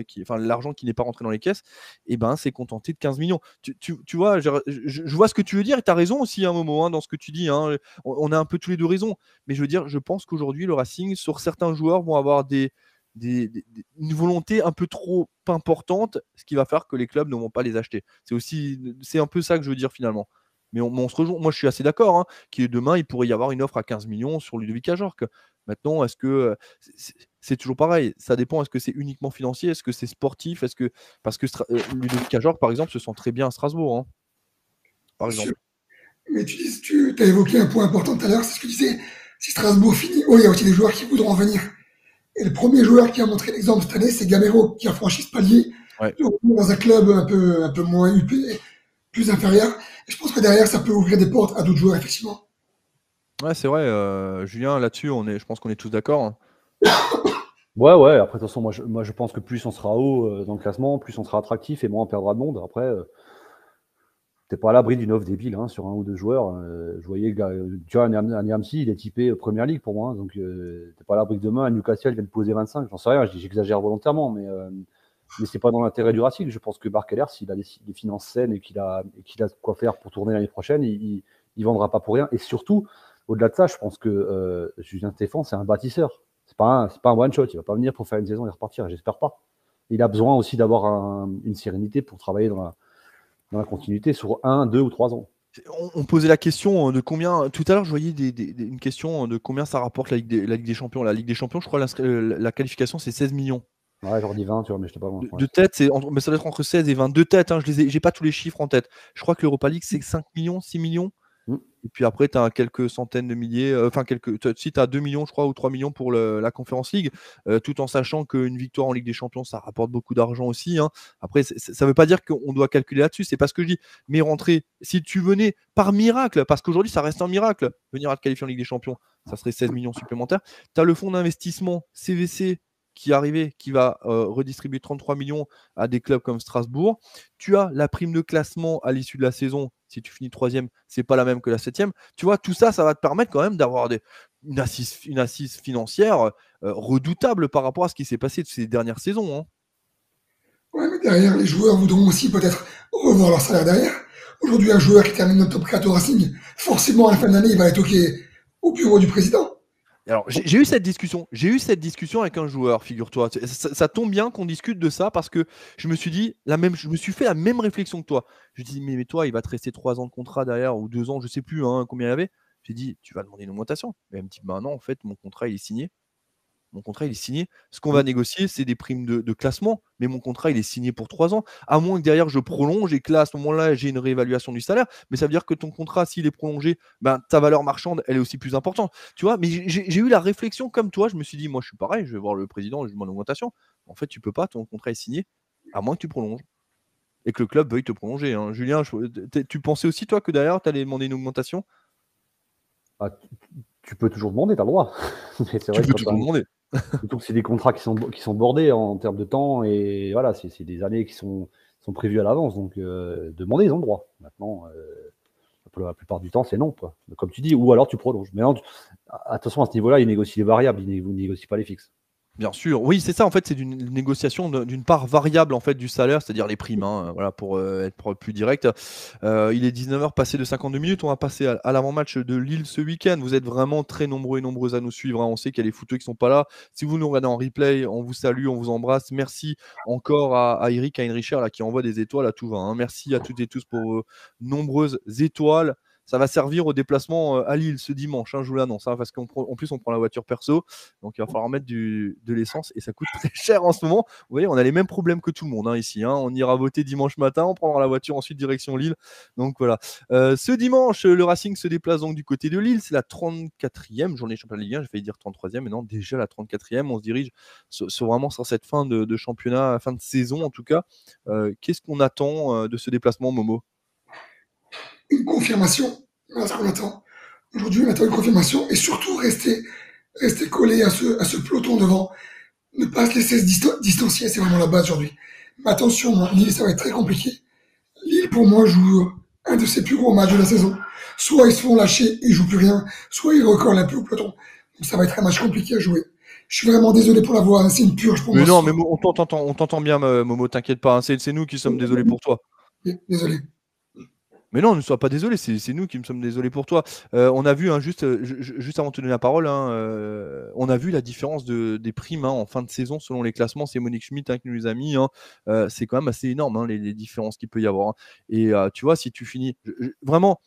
qui, enfin l'argent qui n'est pas rentré dans les caisses, et ben c'est contenté de 15 millions. Tu, tu, vois, je, vois ce que tu veux dire, et tu as raison aussi à un moment hein, dans ce que tu dis. Hein. On, a un peu tous les deux raison, mais je veux dire, je pense qu'aujourd'hui, le Racing, sur certains joueurs, vont avoir des, des, une volonté un peu trop importante, ce qui va faire que les clubs ne vont pas les acheter. C'est aussi, c'est un peu ça que je veux dire finalement. Mais on, se rejoint. Moi, je suis assez d'accord. Hein, demain, il pourrait y avoir une offre à 15 millions sur Ludovic Ajorc. Maintenant, est-ce que c'est toujours pareil Ça dépend. Est-ce que c'est uniquement financier Est-ce que c'est sportif Est-ce que parce que euh, Ludovic Ajorc, par exemple, se sent très bien à Strasbourg, hein, par exemple. Mais tu, dis, tu as évoqué un point important tout à l'heure, c'est ce que tu disais. Si Strasbourg finit, oh, il y a aussi des joueurs qui voudront venir. Et le premier joueur qui a montré l'exemple cette année, c'est Gamero, qui a franchi ce palier dans un club un peu, un peu moins huppé, plus inférieur je pense que derrière, ça peut ouvrir des portes à d'autres joueurs, effectivement. Ouais, c'est vrai, euh, Julien, là-dessus, on est, je pense qu'on est tous d'accord. Hein. (coughs) Ouais, ouais, après, de toute façon, moi je, moi, je pense que plus on sera haut euh, dans le classement, plus on sera attractif et moins on perdra de monde. Après, euh, t'es pas à l'abri d'une offre débile hein, sur un ou deux joueurs. je voyais, tu vois, un Niamsi, il est typé Première Ligue pour moi, hein, donc t'es pas à l'abri demain, à Newcastle vient de poser 25, j'en sais rien, j'exagère volontairement, mais mais c'est pas dans l'intérêt du Racing. Je pense que Barkeler, s'il a des, finances saines et qu'il a, qu'il a quoi faire pour tourner l'année prochaine, il, il, vendra pas pour rien. Et surtout, au-delà de ça, je pense que euh, Julien Stéphane, c'est un bâtisseur. C'est pas un, pas un one shot. Il va pas venir pour faire une saison et repartir. J'espère pas. Il a besoin aussi d'avoir une sérénité pour travailler dans la, dans la continuité sur un, deux ou trois ans. On, posait la question de combien. Tout à l'heure, je voyais une question de combien ça rapporte la Ligue, des, la Ligue des Champions. La Ligue des Champions, je crois, la, la qualification, c'est 16 millions. Ouais, j'aurais dit 20, tu vois, mais je pas loin. De, tête, c'est mais ça doit être entre 16 et 22 têtes. Hein, je les j'ai pas tous les chiffres en tête. Je crois que l'Europa League, c'est 5 millions, 6 millions. Mm. Et puis après, tu as quelques centaines de milliers. Euh, enfin, quelques. Si tu as 2 millions, je crois, ou 3 millions pour la Conférence League, euh, tout en sachant qu'une victoire en Ligue des Champions, ça rapporte beaucoup d'argent aussi. Hein. Après, ça veut pas dire qu'on doit calculer là-dessus. C'est pas ce que je dis. Mais rentrer, si tu venais par miracle, parce qu'aujourd'hui, ça reste un miracle, venir à te qualifier en Ligue des Champions, ça serait 16 millions supplémentaires. Tu as le fonds d'investissement CVC qui est arrivé, qui va euh, redistribuer 33 millions à des clubs comme Strasbourg. Tu as la prime de classement à l'issue de la saison. Si tu finis troisième, c'est pas la même que la septième. Tu vois, tout ça, ça va te permettre quand même d'avoir une, assise, une assise financière euh, redoutable par rapport à ce qui s'est passé ces dernières saisons. Hein. Ouais, mais derrière, les joueurs voudront aussi peut-être revoir leur salaire derrière. Aujourd'hui, un joueur qui termine le top 4 au Racing, forcément, à la fin de l'année, il va être OK au bureau du président. Alors, j'ai eu cette discussion. J'ai eu cette discussion avec un joueur, figure-toi. Ça, tombe bien qu'on discute de ça parce que je me suis dit la même, je me suis fait la même réflexion que toi. Je dis mais, mais toi, il va te rester trois ans de contrat derrière ou deux ans, je sais plus hein, combien il y avait. J'ai dit tu vas demander une augmentation. Mais elle me dit bah non, en fait, mon contrat il est signé mon contrat il est signé. Ce qu'on va mmh. négocier, c'est des primes de, classement, mais mon contrat il est signé pour trois ans. À moins que derrière je prolonge et que là, à ce moment-là, j'ai une réévaluation du salaire. Mais ça veut dire que ton contrat, s'il est prolongé, ben, ta valeur marchande, elle est aussi plus importante. Tu vois, mais j'ai eu la réflexion comme toi. Je me suis dit, moi, je suis pareil, je vais voir le président, je demande augmentation. En fait, tu peux pas, ton contrat est signé, à moins que tu prolonges. Et que le club veuille te prolonger. Hein. Julien, tu pensais aussi, toi, que derrière, tu allais demander une augmentation? Ah, tu peux toujours demander, tu as le droit. (laughs) c'est vrai tu peux toujours demander. (laughs) Surtout que c'est des contrats qui sont, bordés en termes de temps et voilà, c'est des années qui sont, prévues à l'avance. Donc, euh, demander, ils ont droit. Maintenant, euh, la plupart du temps, c'est non. Comme tu dis, ou alors tu prolonges. Mais attention, à ce niveau-là, ils négocient les variables, ils ne négocient pas les fixes. Bien sûr, oui, c'est ça. En fait, c'est une négociation d'une part variable en fait du salaire, c'est-à-dire les primes. Hein, voilà, pour euh, être plus direct. Euh, il est 19h passé de 52 minutes. On va passer à, l'avant-match de Lille ce week-end. Vous êtes vraiment très nombreux et nombreuses à nous suivre. Hein. On sait qu'il y a les footeux qui sont pas là. Si vous nous regardez en replay, on vous salue, on vous embrasse. Merci encore à, à Eric, à Heinricher là qui envoie des étoiles à tout va. Hein. Merci à toutes et tous pour vos nombreuses étoiles ça va servir au déplacement euh, à Lille ce dimanche, hein, je vous l'annonce, hein, parce qu'en plus on prend la voiture perso, donc il va falloir mettre de l'essence et ça coûte (laughs) très cher en ce moment. Vous voyez, on a les mêmes problèmes que tout le monde hein, ici. On ira voter dimanche matin, on prendra la voiture ensuite direction Lille. Donc voilà. Euh, ce dimanche, le Racing se déplace donc du côté de Lille. C'est la 34e journée de championnat Ligue 1. J'ai failli dire 33e, mais non, déjà la 34e. On se dirige sur, vraiment sur cette fin de, championnat, fin de saison en tout cas. Euh, qu'est-ce qu'on attend de ce déplacement, Momo? Une confirmation. Voilà ce qu'on attend. Aujourd'hui, on attend une confirmation et surtout rester, rester collé à ce, à ce peloton devant. ne pas se laisser distancier, c'est vraiment la base aujourd'hui. Mais attention, hein, Lille, ça va être très compliqué. Lille, pour moi, joue un de ses plus gros matchs de la saison. Soit ils se font lâcher, ils jouent plus rien, soit ils recollent un peu au peloton. Donc ça va être un match compliqué à jouer. Je suis vraiment désolé pour la voix, hein, c'est une purge pour mais moi. Non, mais on t'entend, on t'entend bien, Momo, t'inquiète pas. Hein. c'est nous qui sommes désolés pour toi. Désolé. Mais non, ne sois pas désolé, c'est nous qui me sommes désolés pour toi. Euh, on a vu, hein, juste, euh, juste avant de te donner la parole, hein, euh, on a vu la différence de, des primes hein, en fin de saison selon les classements. C'est Monique Schmidt qui nous a mis. c'est quand même assez énorme les, les, différences qu'il peut y avoir. Et tu vois, si tu finis. vraiment,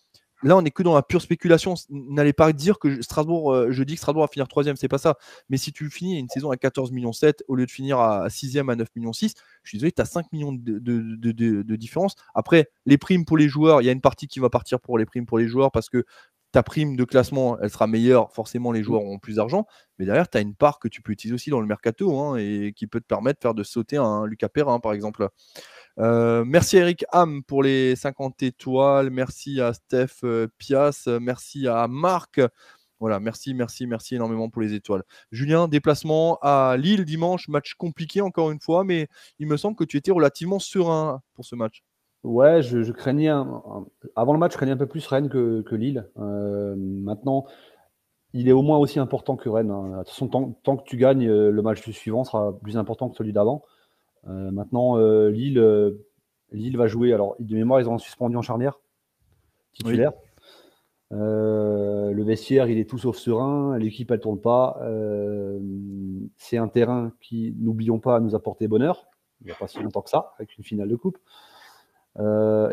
là, on n'est que dans la pure spéculation. N'allez pas dire que Strasbourg, euh, je dis que Strasbourg va finir troisième, c'est pas ça. Mais si tu finis une saison à 14 millions 7 au lieu de finir à 6e à 9 millions 6, je suis désolé, tu as 5 millions de, de, différence. Après, les primes pour les joueurs, il y a une partie qui va partir pour les primes pour les joueurs parce que ta prime de classement, elle sera meilleure. Forcément, les joueurs auront plus d'argent. Mais derrière, tu as une part que tu peux utiliser aussi dans le mercato hein, et qui peut te permettre de faire de sauter un Lucas Perrin, par exemple. Euh, merci Eric Ham pour les 50 étoiles. Merci à Steph euh, Pias. Merci à Marc. Voilà, merci, merci, merci énormément pour les étoiles. Julien, déplacement à Lille dimanche, match compliqué encore une fois, mais il me semble que tu étais relativement serein pour ce match. Ouais, je, craignais avant le match, je craignais un peu plus Rennes que, Lille. Euh, maintenant, il est au moins aussi important que Rennes. Hein. De toute façon, tant, que tu gagnes, le match suivant sera plus important que celui d'avant. Euh, maintenant, euh, Lille, euh, Lille va jouer. Alors, de mémoire, ils ont suspendu en charnière titulaire. le vestiaire, il est tout sauf serein. L'équipe, elle tourne pas. c'est un terrain qui, n'oublions pas, nous a porté bonheur. Il n'y a pas si longtemps que ça, avec une finale de coupe. et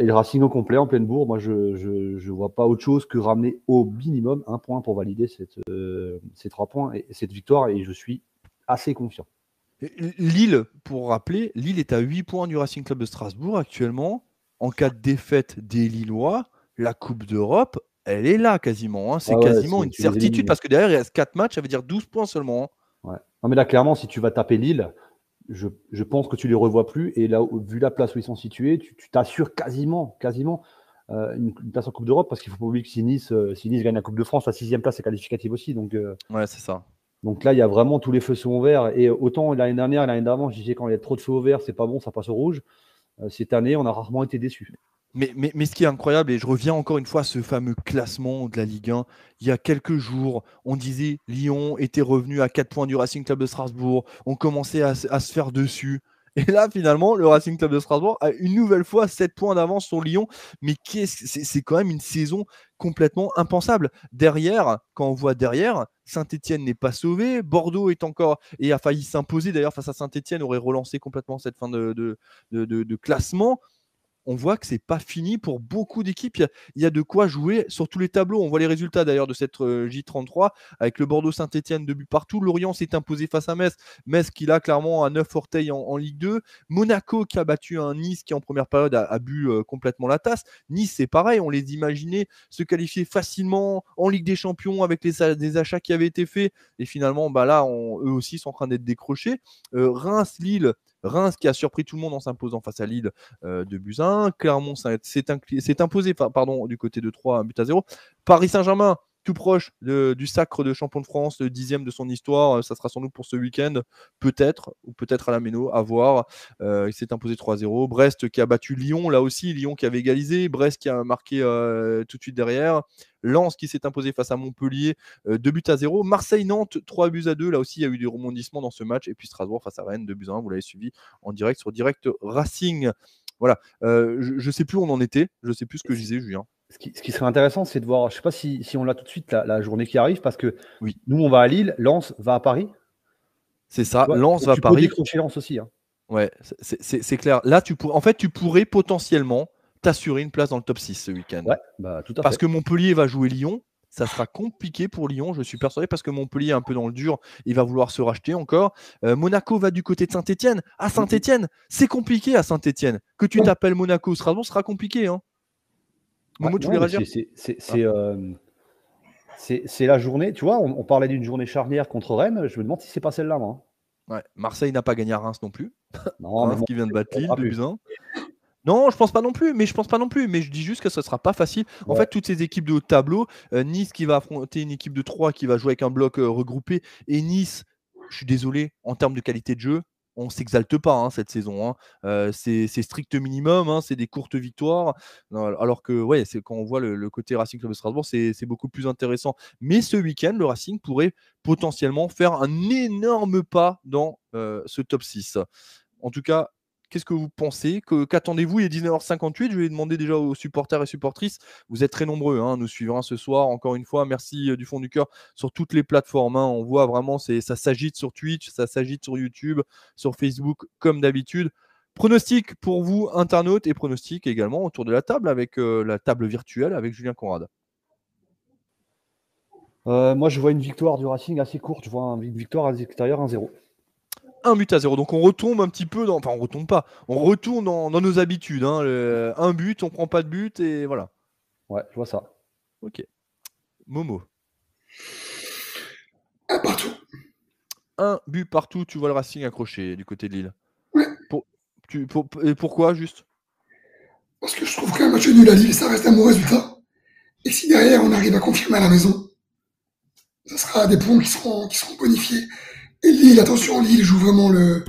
le Racing au complet en pleine bourre. Moi, je ne vois pas autre chose que ramener au minimum un point pour valider ces trois points et cette victoire. Et je suis assez confiant. Lille, pour rappeler, Lille est à 8 points du Racing Club de Strasbourg actuellement. En cas de défaite des Lillois, la Coupe d'Europe, elle est là quasiment. Hein. C'est ah quasiment une certitude parce que derrière, il reste 4 matchs, ça veut dire 12 points seulement. Hein. Ouais. Non, mais là, clairement, si tu vas taper Lille, je, pense que tu les revois plus. Et là, vu la place où ils sont situés, tu t'assures quasiment, quasiment euh, une, place en Coupe d'Europe parce qu'il faut pas oublier que si Nice, euh, si nice gagne la Coupe de France, la sixième place est qualificative aussi. Donc, euh, ouais, c'est ça. Donc là, il y a vraiment tous les feux sont ouverts. Et autant l'année dernière et l'année d'avant, je disais quand il y a trop de feux ouverts, c'est pas bon, ça passe au rouge. Euh, cette année, on a rarement été déçus. Mais, ce qui est incroyable, et je reviens encore une fois à ce fameux classement de la Ligue 1, il y a quelques jours, on disait Lyon était revenu à 4 points du Racing Club de Strasbourg, on commençait à, à se faire dessus. Et là, finalement, le Racing Club de Strasbourg a une nouvelle fois 7 points d'avance sur Lyon. Mais c'est quand même une saison complètement impensable. Derrière, quand on voit derrière, Saint-Etienne n'est pas sauvé, Bordeaux est encore et a failli s'imposer d'ailleurs face à Saint-Etienne, aurait relancé complètement cette fin de, classement on voit que c'est pas fini pour beaucoup d'équipes. Il y, a de quoi jouer sur tous les tableaux. On voit les résultats d'ailleurs de cette euh, J33 avec le Bordeaux Saint-Etienne de but partout. Lorient s'est imposé face à Metz. Metz qui l'a clairement à 9 orteils en, Ligue 2. Monaco qui a battu un Nice qui en première période a, bu euh, complètement la tasse. Nice c'est pareil, on les imaginait se qualifier facilement en Ligue des Champions avec les, achats qui avaient été faits. Et finalement, bah là, eux aussi sont en train d'être décrochés. Euh, Reims, Lille, Reims qui a surpris tout le monde en s'imposant face à Lille euh, de Buzyn. Clermont s'est imposé pardon, du côté de 3 but à 0. Paris Saint-Germain tout proche du sacre de champion de France, le dixième de son histoire. Ça sera sans doute pour ce week-end, peut-être, ou peut-être à la Méno, à voir. Euh, il s'est imposé 3-0. Brest qui a battu Lyon, là aussi, Lyon qui avait égalisé. Brest qui a marqué euh, tout de suite derrière. Lens qui s'est imposé face à Montpellier, 2 euh, buts à 0. Marseille-Nantes, 3 buts à 2. Là aussi, il y a eu des rebondissements dans ce match. Et puis Strasbourg face à Rennes, 2 buts à 1. Vous l'avez suivi en direct sur Direct Racing. Voilà. je ne sais plus où on en était. Je ne sais plus ce que je disais, Julien. Ce qui, serait intéressant, c'est de voir, je ne sais pas si, on l'a tout de suite, la, journée qui arrive, parce que oui. nous, on va à Lille, Lens va à Paris. C'est ça, Lens va à Paris. Tu peux décrocher Lens aussi. Hein. Ouais, c'est clair. Là, tu en fait, tu pourrais potentiellement t'assurer une place dans le top 6 ce week-end. Ouais, bah, tout à parce que Montpellier va jouer Lyon. Ça sera compliqué pour Lyon, je suis persuadé, parce que Montpellier est un peu dans le dur. Il va vouloir se racheter encore. Euh, Monaco va du côté de Saint-Etienne. À Saint-Etienne, c'est compliqué à Saint-Etienne. Que tu t'appelles Monaco ou Strasbourg sera compliqué. Hein. C'est la journée, tu vois, on, parlait d'une journée charnière contre Rennes, je me demande si c'est pas celle-là, moi. Ouais. Marseille n'a pas gagné à Reims non plus. Non, (laughs) Reims qui vient de battre Lille, 2 Non, je pense pas non plus, mais je pense pas non plus, mais je dis juste que ce sera pas facile. En fait, toutes ces équipes de haut tableau, euh, Nice qui va affronter une équipe de 3 qui va jouer avec un bloc euh, regroupé, et Nice je suis désolé, en termes de qualité de jeu, on s'exalte pas hein, cette saison. Hein. c'est strict minimum, hein, c'est des courtes victoires. Alors que ouais, c'est quand on voit le, côté Racing Club de Strasbourg, c'est beaucoup plus intéressant. Mais ce week-end, le Racing pourrait potentiellement faire un énorme pas dans ce top 6. En tout cas, Qu'est-ce que vous pensez? Qu'attendez-vous? Il est 19h58. Je vais demander déjà aux supporters et supportrices. Vous êtes très nombreux hein, nous suivre ce soir. Encore une fois, merci du fond du cœur sur toutes les plateformes. On voit vraiment, ça s'agite sur Twitch, ça s'agite sur YouTube, sur Facebook, comme d'habitude. Pronostic pour vous, internautes, et pronostic également autour de la table avec la table virtuelle avec Julien Conrad. Euh, moi, je vois une victoire du Racing assez courte. Je vois une victoire à l'extérieur 1-0 un but à zéro. Donc on retombe un petit peu dans. Enfin, on retombe pas. On retourne dans, nos habitudes. Hein. un but, on prend pas de but et voilà. Ouais, je vois ça. Ok. Momo. Un partout. Un but partout, tu vois le Racing accroché du côté de Lille. et pourquoi juste? Parce que je trouve qu'un match nul à Lille, ça reste un bon résultat. Et si derrière on arrive à confirmer à la maison, ça sera des points qui seront, qui seront bonifiés. Et Lille, attention, Lille joue vraiment le.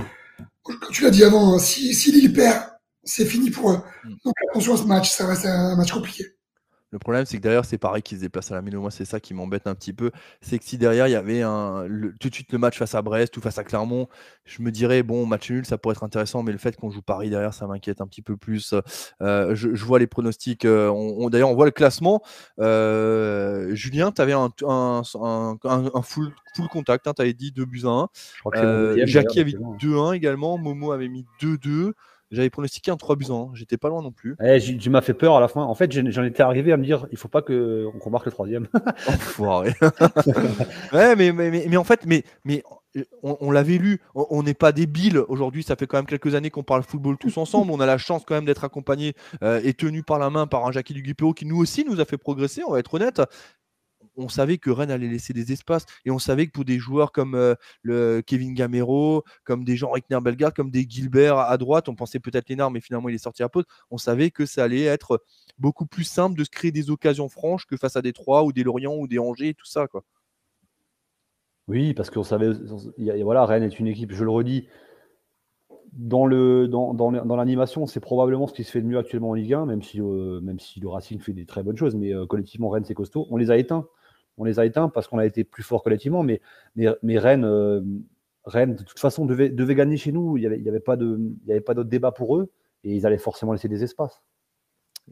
Comme tu l'as dit avant, hein, si, si Lille perd, c'est fini pour eux. Mm. Donc attention à ce match, ça reste un match compliqué. Le problème, c'est que derrière, c'est pareil qu'ils se déplacent à la Méno. Moi, c'est ça qui m'embête un petit peu. C'est que si derrière, il y avait un, tout de suite le match face à Brest ou face à Clermont, je me dirais, bon, match nul, ça pourrait être intéressant, mais le fait qu'on joue Paris derrière, ça m'inquiète un petit peu plus. Euh, je, vois les pronostics. Euh, on, d'ailleurs, on voit le classement. Euh, Julien, tu avais un, un, un, full, full contact. Hein, tu avais dit 2 buts à 1. Jackie avait 2-1 également. Momo avait mis 2-2. J'avais pronostiqué un 3 buts en J'étais pas loin non plus. Eh, tu m'as fait peur à la fin. En fait, j'en étais arrivé à me dire il faut pas qu'on remarque le troisième. (laughs) Enfoiré. (laughs) ouais, mais, mais, mais, en fait, mais, mais on, l'avait lu. On n'est pas débile aujourd'hui. Ça fait quand même quelques années qu'on parle football tous ensemble. On a la chance quand même d'être accompagné euh, et tenu par la main par un Jackie Duguipéo qui nous aussi nous a fait progresser. On va être honnête on savait que Rennes allait laisser des espaces et on savait que pour des joueurs comme euh, le Kevin Gamero, comme des gens Reichner Bellegarde, comme des Gilbert à droite, on pensait peut-être Lénard, mais finalement il est sorti à pause. On savait que ça allait être beaucoup plus simple de se créer des occasions franches que face à des ou des Lorient ou des Angers et tout ça. Quoi. Oui, parce qu'on savait, voilà, Rennes est une équipe, je le redis, dans, l'animation, c'est probablement ce qui se fait de mieux actuellement en Ligue 1, même si, euh, même si le Racing fait des très bonnes choses, mais euh, collectivement, Rennes, c'est costaud. On les a éteints on les a éteints parce qu'on a été plus fort collectivement. Mais, euh, Rennes, de toute façon, devait, devait gagner chez nous. Il n'y avait, avait pas d'autre débat pour eux et ils allaient forcément laisser des espaces.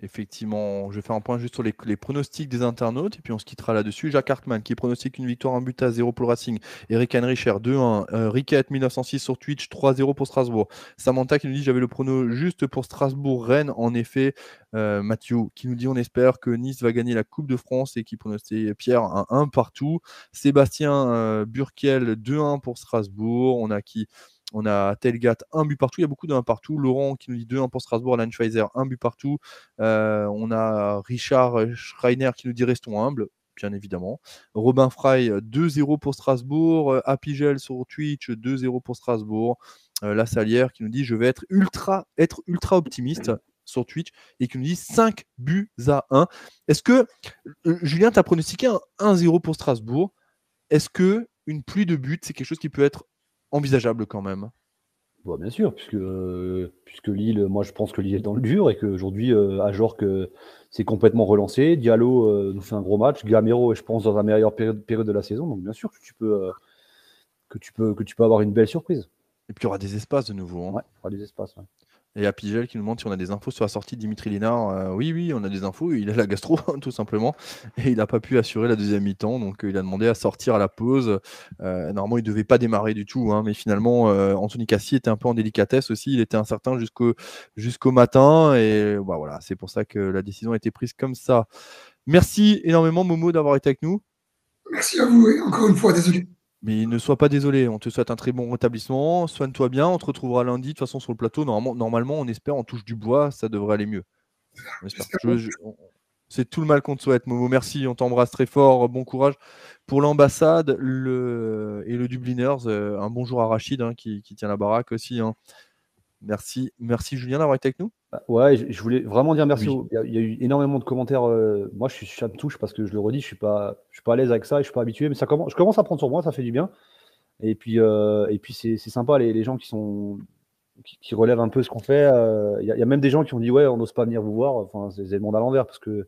Effectivement, je vais faire un point juste sur les, pronostics des internautes et puis on se quittera là-dessus. Jacques Hartmann qui pronostique une victoire en but à 0 pour le Racing. Eric Henricher 2-1. Euh, Riquette 1906 sur Twitch 3-0 pour Strasbourg. Samantha qui nous dit j'avais le prono juste pour Strasbourg-Rennes. En effet, euh, Mathieu qui nous dit on espère que Nice va gagner la Coupe de France et qui pronostique Pierre un 1 partout. Sébastien euh, Burkel 2-1 pour Strasbourg. On a qui? On a Telgat, un but partout. Il y a beaucoup de 1 partout. Laurent qui nous dit 2-1 pour Strasbourg. Alan Schweizer, un but partout. Euh, on a Richard Schreiner qui nous dit restons humbles bien évidemment. Robin Frey, 2-0 pour Strasbourg. Apigel sur Twitch, 2-0 pour Strasbourg. Euh, la Salière qui nous dit je vais être ultra, être ultra optimiste sur Twitch et qui nous dit 5 buts à 1. Est-ce que, euh, Julien, tu as pronostiqué un 1-0 pour Strasbourg? Est-ce que une pluie de buts, c'est quelque chose qui peut être envisageable quand même. Bah, bien sûr, puisque, euh, puisque Lille, moi je pense que Lille est dans le dur et qu'aujourd'hui, euh, à que c'est complètement relancé. Diallo euh, nous fait un gros match. Gamero est, je pense, dans la meilleure période, période, de la saison. Donc bien sûr que tu peux, euh, que tu peux, que tu peux avoir une belle surprise. Et puis il y aura des espaces de nouveau. Hein. Ouais, il y aura des espaces. Et à Pigel qui nous demande si on a des infos sur la sortie de Dimitri Linard. Euh, oui, oui, on a des infos. Il a la gastro, (laughs) tout simplement. Et il n'a pas pu assurer la deuxième mi-temps. Donc euh, il a demandé à sortir à la pause. Euh, normalement, il ne devait pas démarrer du tout. Hein, mais finalement, Anthony Cassi était un peu en délicatesse aussi. Il était incertain jusqu'au jusqu'au matin. Et bah, voilà, c'est pour ça que la décision a été prise comme ça. Merci énormément, Momo, d'avoir été avec nous. Merci à vous. Et encore une fois, désolé. Mais ne sois pas désolé, on te souhaite un très bon rétablissement. Soigne-toi bien, on te retrouvera lundi. De toute façon, sur le plateau, normalement, normalement on espère, on touche du bois, ça devrait aller mieux. C'est tout le mal qu'on te souhaite, Momo. Merci, on t'embrasse très fort. Bon courage pour l'ambassade le... et le Dubliners. Euh, un bonjour à Rachid hein, qui, tient la baraque aussi. Hein. Merci, merci Julien d'avoir été avec nous. Ouais, je voulais vraiment dire merci. Il, y a, eu énormément de commentaires. Euh, moi, je suis, ça me touche parce que je le redis, je suis pas, je suis pas à l'aise avec ça, et je suis pas habitué, mais ça commence, je commence à prendre sur moi, ça fait du bien. Et puis, euh, et puis c'est sympa, les, les, gens qui sont qui, relèvent un peu ce qu'on fait. Il y, a même des gens qui ont dit ouais, on n'ose pas venir vous voir. Enfin, c'est le monde à l'envers parce que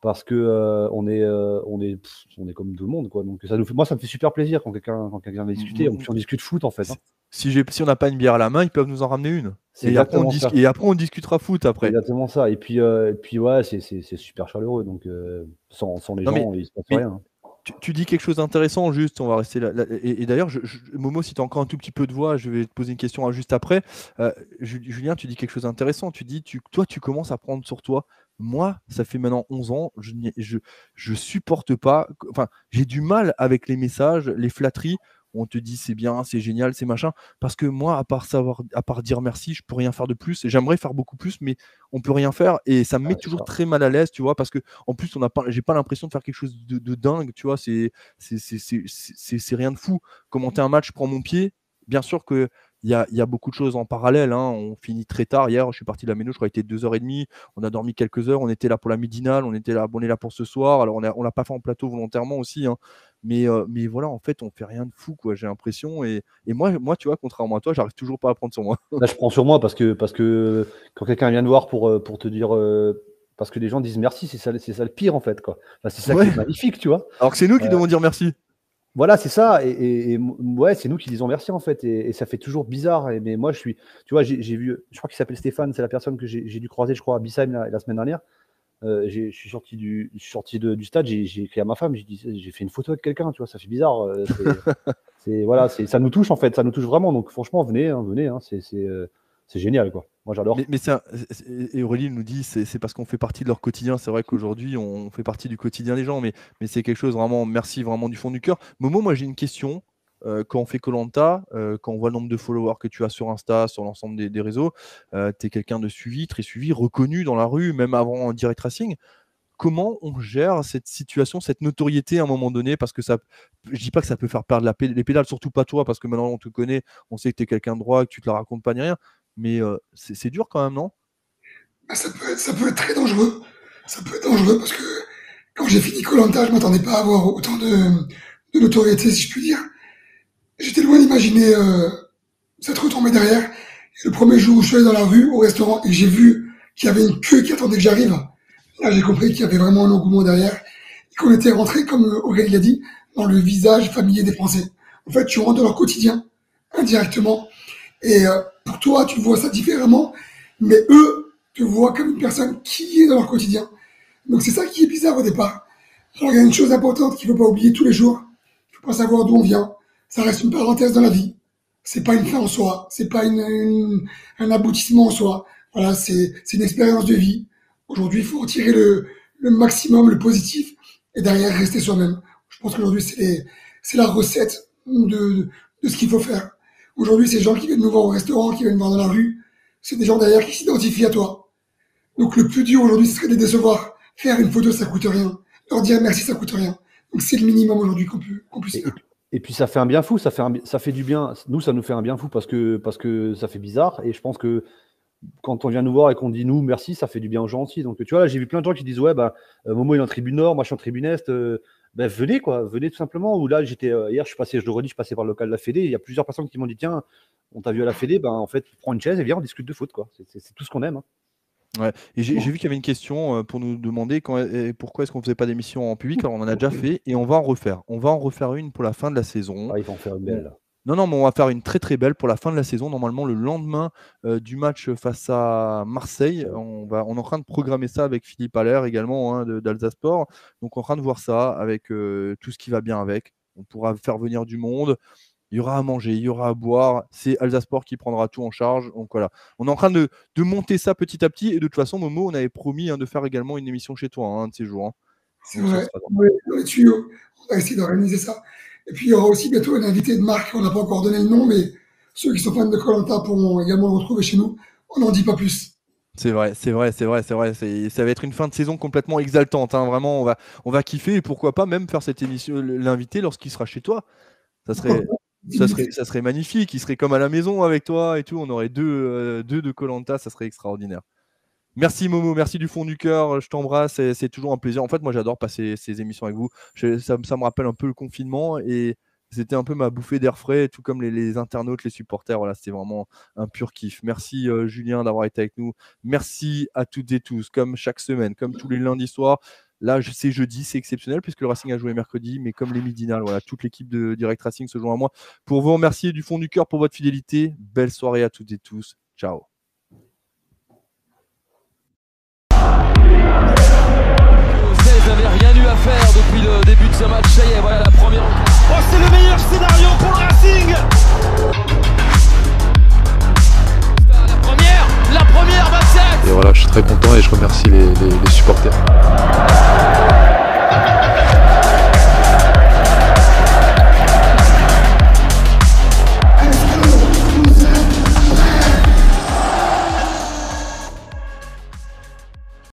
parce que on est on est on est comme tout le monde quoi. Donc ça nous fait, moi ça me fait super plaisir quand quelqu'un quand quelqu'un vient discuter. Mmh, mmh. On, discute foot en fait. Hein si, si on n'a pas une bière à la main, ils peuvent nous en ramener une. Et après, on et après, on discutera foot après. exactement ça. Et puis, euh, et puis ouais, c'est super chaleureux. Donc, euh, sans, sans, les gens, il se passe rien. Hein. Tu, tu, dis quelque chose d'intéressant, juste, on va rester là. et, d'ailleurs, Momo, si tu as encore un tout petit peu de voix, je vais te poser une question juste après. Euh, Julien, tu dis quelque chose d'intéressant. Tu dis, tu, toi, tu commences à prendre sur toi. Moi, ça fait maintenant 11 ans, je, je, je supporte pas. Enfin, j'ai du mal avec les messages, les flatteries on te dit c'est bien, c'est génial, c'est machin. Parce que moi, à part savoir, à part dire merci, je peux rien faire de plus. J'aimerais faire beaucoup plus, mais on peut rien faire. Et ça me met toujours très mal à l'aise, tu vois, parce que en plus, on n'a pas, j'ai pas l'impression de faire quelque chose de, dingue, tu vois. C'est, c'est, rien de fou. Commenter un match, je prends mon pied. Bien sûr que il y a, beaucoup de choses en parallèle. Hein. On finit très tard. Hier, je suis parti de la Méno, je crois qu'il était 2h30. On a dormi quelques heures. On était là pour la midinale. On était là, on est là pour ce soir. Alors, on ne l'a pas fait en plateau volontairement aussi. Hein. Mais, euh, mais voilà, en fait, on fait rien de fou, quoi, j'ai l'impression. Et, et, moi, moi, tu vois, contrairement à toi, j'arrive toujours pas à prendre sur moi. Là, je prends sur moi parce que, parce que quand quelqu'un vient de voir pour, euh, pour te dire. Euh, parce que les gens disent merci, c'est ça, ça le pire en fait. Quoi. c'est ça qui est magnifique, tu vois. Alors que c'est nous qui devons dire merci. Voilà, c'est ça. Et, ouais, c'est nous qui disons merci en fait. Et, ça fait toujours bizarre. mais moi, je suis. Tu vois, j'ai vu. Je crois qu'il s'appelle Stéphane. C'est la personne que j'ai dû croiser, je crois, à Bissheim la, semaine dernière. Euh, je suis sorti du, sorti du stade. J'ai écrit à ma femme. J'ai dit, j'ai fait une photo avec quelqu'un. Tu vois, ça fait bizarre. Euh, c'est (laughs) voilà, ça nous touche en fait. Ça nous touche vraiment. Donc franchement, venez, hein, venez. Hein, c'est euh, c'est génial, quoi. Moi, j'adore. Mais, et Aurélie nous dit, c'est parce qu'on fait partie de leur quotidien. C'est vrai qu'aujourd'hui, on fait partie du quotidien des gens, mais, mais c'est quelque chose vraiment. Merci vraiment du fond du cœur. Momo, moi, j'ai une question. Euh, quand on fait Colanta, euh, quand on voit le nombre de followers que tu as sur Insta, sur l'ensemble des, réseaux, euh, tu es quelqu'un de suivi, très suivi, reconnu dans la rue, même avant Direct Racing comment on gère cette situation, cette notoriété à un moment donné? Parce que ça, je dis pas que ça peut faire perdre les pédales, surtout pas toi, parce que maintenant on te connaît, on sait que tu es quelqu'un de droit, que tu te la racontes pas ni rien mais euh, c'est dur quand même, non? Bah, ça, peut être, très dangereux. Ça peut être dangereux parce que quand j'ai fini Colanta, je m'attendais pas à avoir autant de, notoriété, si je puis dire. J'étais loin d'imaginer euh, cette retombée derrière. Le premier jour où je suis allé dans la rue, au restaurant, et j'ai vu qu'il y avait une queue qui attendait que j'arrive, là j'ai compris qu'il y avait vraiment un engouement derrière. Et qu'on était rentré, comme Aurélie l'a dit, dans le visage familier des Français. En fait, tu rentres dans leur quotidien, indirectement. Et euh, pour toi, tu vois ça différemment, mais eux te voient comme une personne qui est dans leur quotidien. Donc c'est ça qui est bizarre au départ. Alors il y a une chose importante qu'il ne faut pas oublier tous les jours. Il faut pas savoir d'où on vient. Ça reste une parenthèse dans la vie. C'est pas une fin en soi. C'est pas une, un aboutissement en soi. Voilà, c'est une expérience de vie. Aujourd'hui, il faut retirer le, le maximum, le positif, et derrière rester soi-même. Je pense qu'aujourd'hui, c'est la recette de, de ce qu'il faut faire. Aujourd'hui, ces gens qui viennent nous voir au restaurant, qui viennent nous voir dans la rue, c'est des gens derrière qui s'identifient à toi. Donc le plus dur aujourd'hui, ce serait de les décevoir. Faire une photo, ça coûte rien. Leur dire merci, ça coûte rien. Donc c'est le minimum aujourd'hui qu'on peut, qu'on puisse faire. Et puis ça fait un bien fou, ça fait, ça fait du bien. Nous, ça nous fait un bien fou parce que, parce que ça fait bizarre. Et je pense que quand on vient nous voir et qu'on dit nous merci, ça fait du bien aux gens aussi. Donc tu vois, là, j'ai vu plein de gens qui disent ouais, bah, euh, Momo il est en tribune nord, moi je suis en tribune est. Euh, ben, venez quoi, venez tout simplement. Ou là, j'étais euh, hier, je suis passé, je le redis, je passais par le local de la Fédé. Il y a plusieurs personnes qui m'ont dit tiens, on t'a vu à la Fédé, ben en fait, prends une chaise et viens, on discute de foot quoi. C'est tout ce qu'on aime. Hein. Ouais. Et j'ai vu qu'il y avait une question euh, pour nous demander quand, pourquoi est-ce qu'on faisait pas d'émission en public. Alors on en a déjà fait et on va en refaire. On va en refaire une pour la fin de la saison. Ah, il faut en faire une belle. Non, non, mais on va faire une très très belle pour la fin de la saison. Normalement, le lendemain euh, du match face à Marseille, on, va, on est en train de programmer ça avec Philippe Allaire également hein, d'Alsasport. Donc, on est en train de voir ça avec euh, tout ce qui va bien avec. On pourra faire venir du monde. Il y aura à manger, il y aura à boire. C'est Alsasport qui prendra tout en charge. Donc voilà, on est en train de, monter ça petit à petit. Et de toute façon, Momo, on avait promis hein, de faire également une émission chez toi hein, un de ces jours. C'est vrai. on va essayer d'organiser ça. Et puis il y aura aussi bientôt un invité de marque, on n'a pas encore donné le nom, mais ceux qui sont fans de Colanta pourront également le retrouver chez nous. On n'en dit pas plus. C'est vrai, c'est vrai, c'est vrai, c'est vrai. Ça va être une fin de saison complètement exaltante. Hein. Vraiment, on va, on va kiffer et pourquoi pas même faire cette émission, l'invité lorsqu'il sera chez toi. Ça serait, ça serait, ça serait magnifique. Il serait comme à la maison avec toi et tout. On aurait deux, euh, deux de Colanta. Ça serait extraordinaire. Merci Momo, merci du fond du cœur, je t'embrasse, c'est toujours un plaisir. En fait, moi j'adore passer ces émissions avec vous. ça, me rappelle un peu le confinement et c'était un peu ma bouffée d'air frais, tout comme les, internautes, les supporters. Voilà, c'était vraiment un pur kiff. Merci Julien d'avoir été avec nous. Merci à toutes et tous, comme chaque semaine, comme tous les lundis soirs. Là, c'est jeudi, c'est exceptionnel puisque le Racing a joué mercredi, mais comme les midinales, voilà, toute l'équipe de Direct Racing se joint à moi pour vous remercier du fond du cœur pour votre fidélité. Belle soirée à toutes et tous. Ciao. Vous n'avez rien eu à faire depuis le début de ce match. Ça y est, voilà la première. Oh, c'est le meilleur scénario pour le Racing La première, la première, 27 voilà, je suis très content et je remercie les supporters.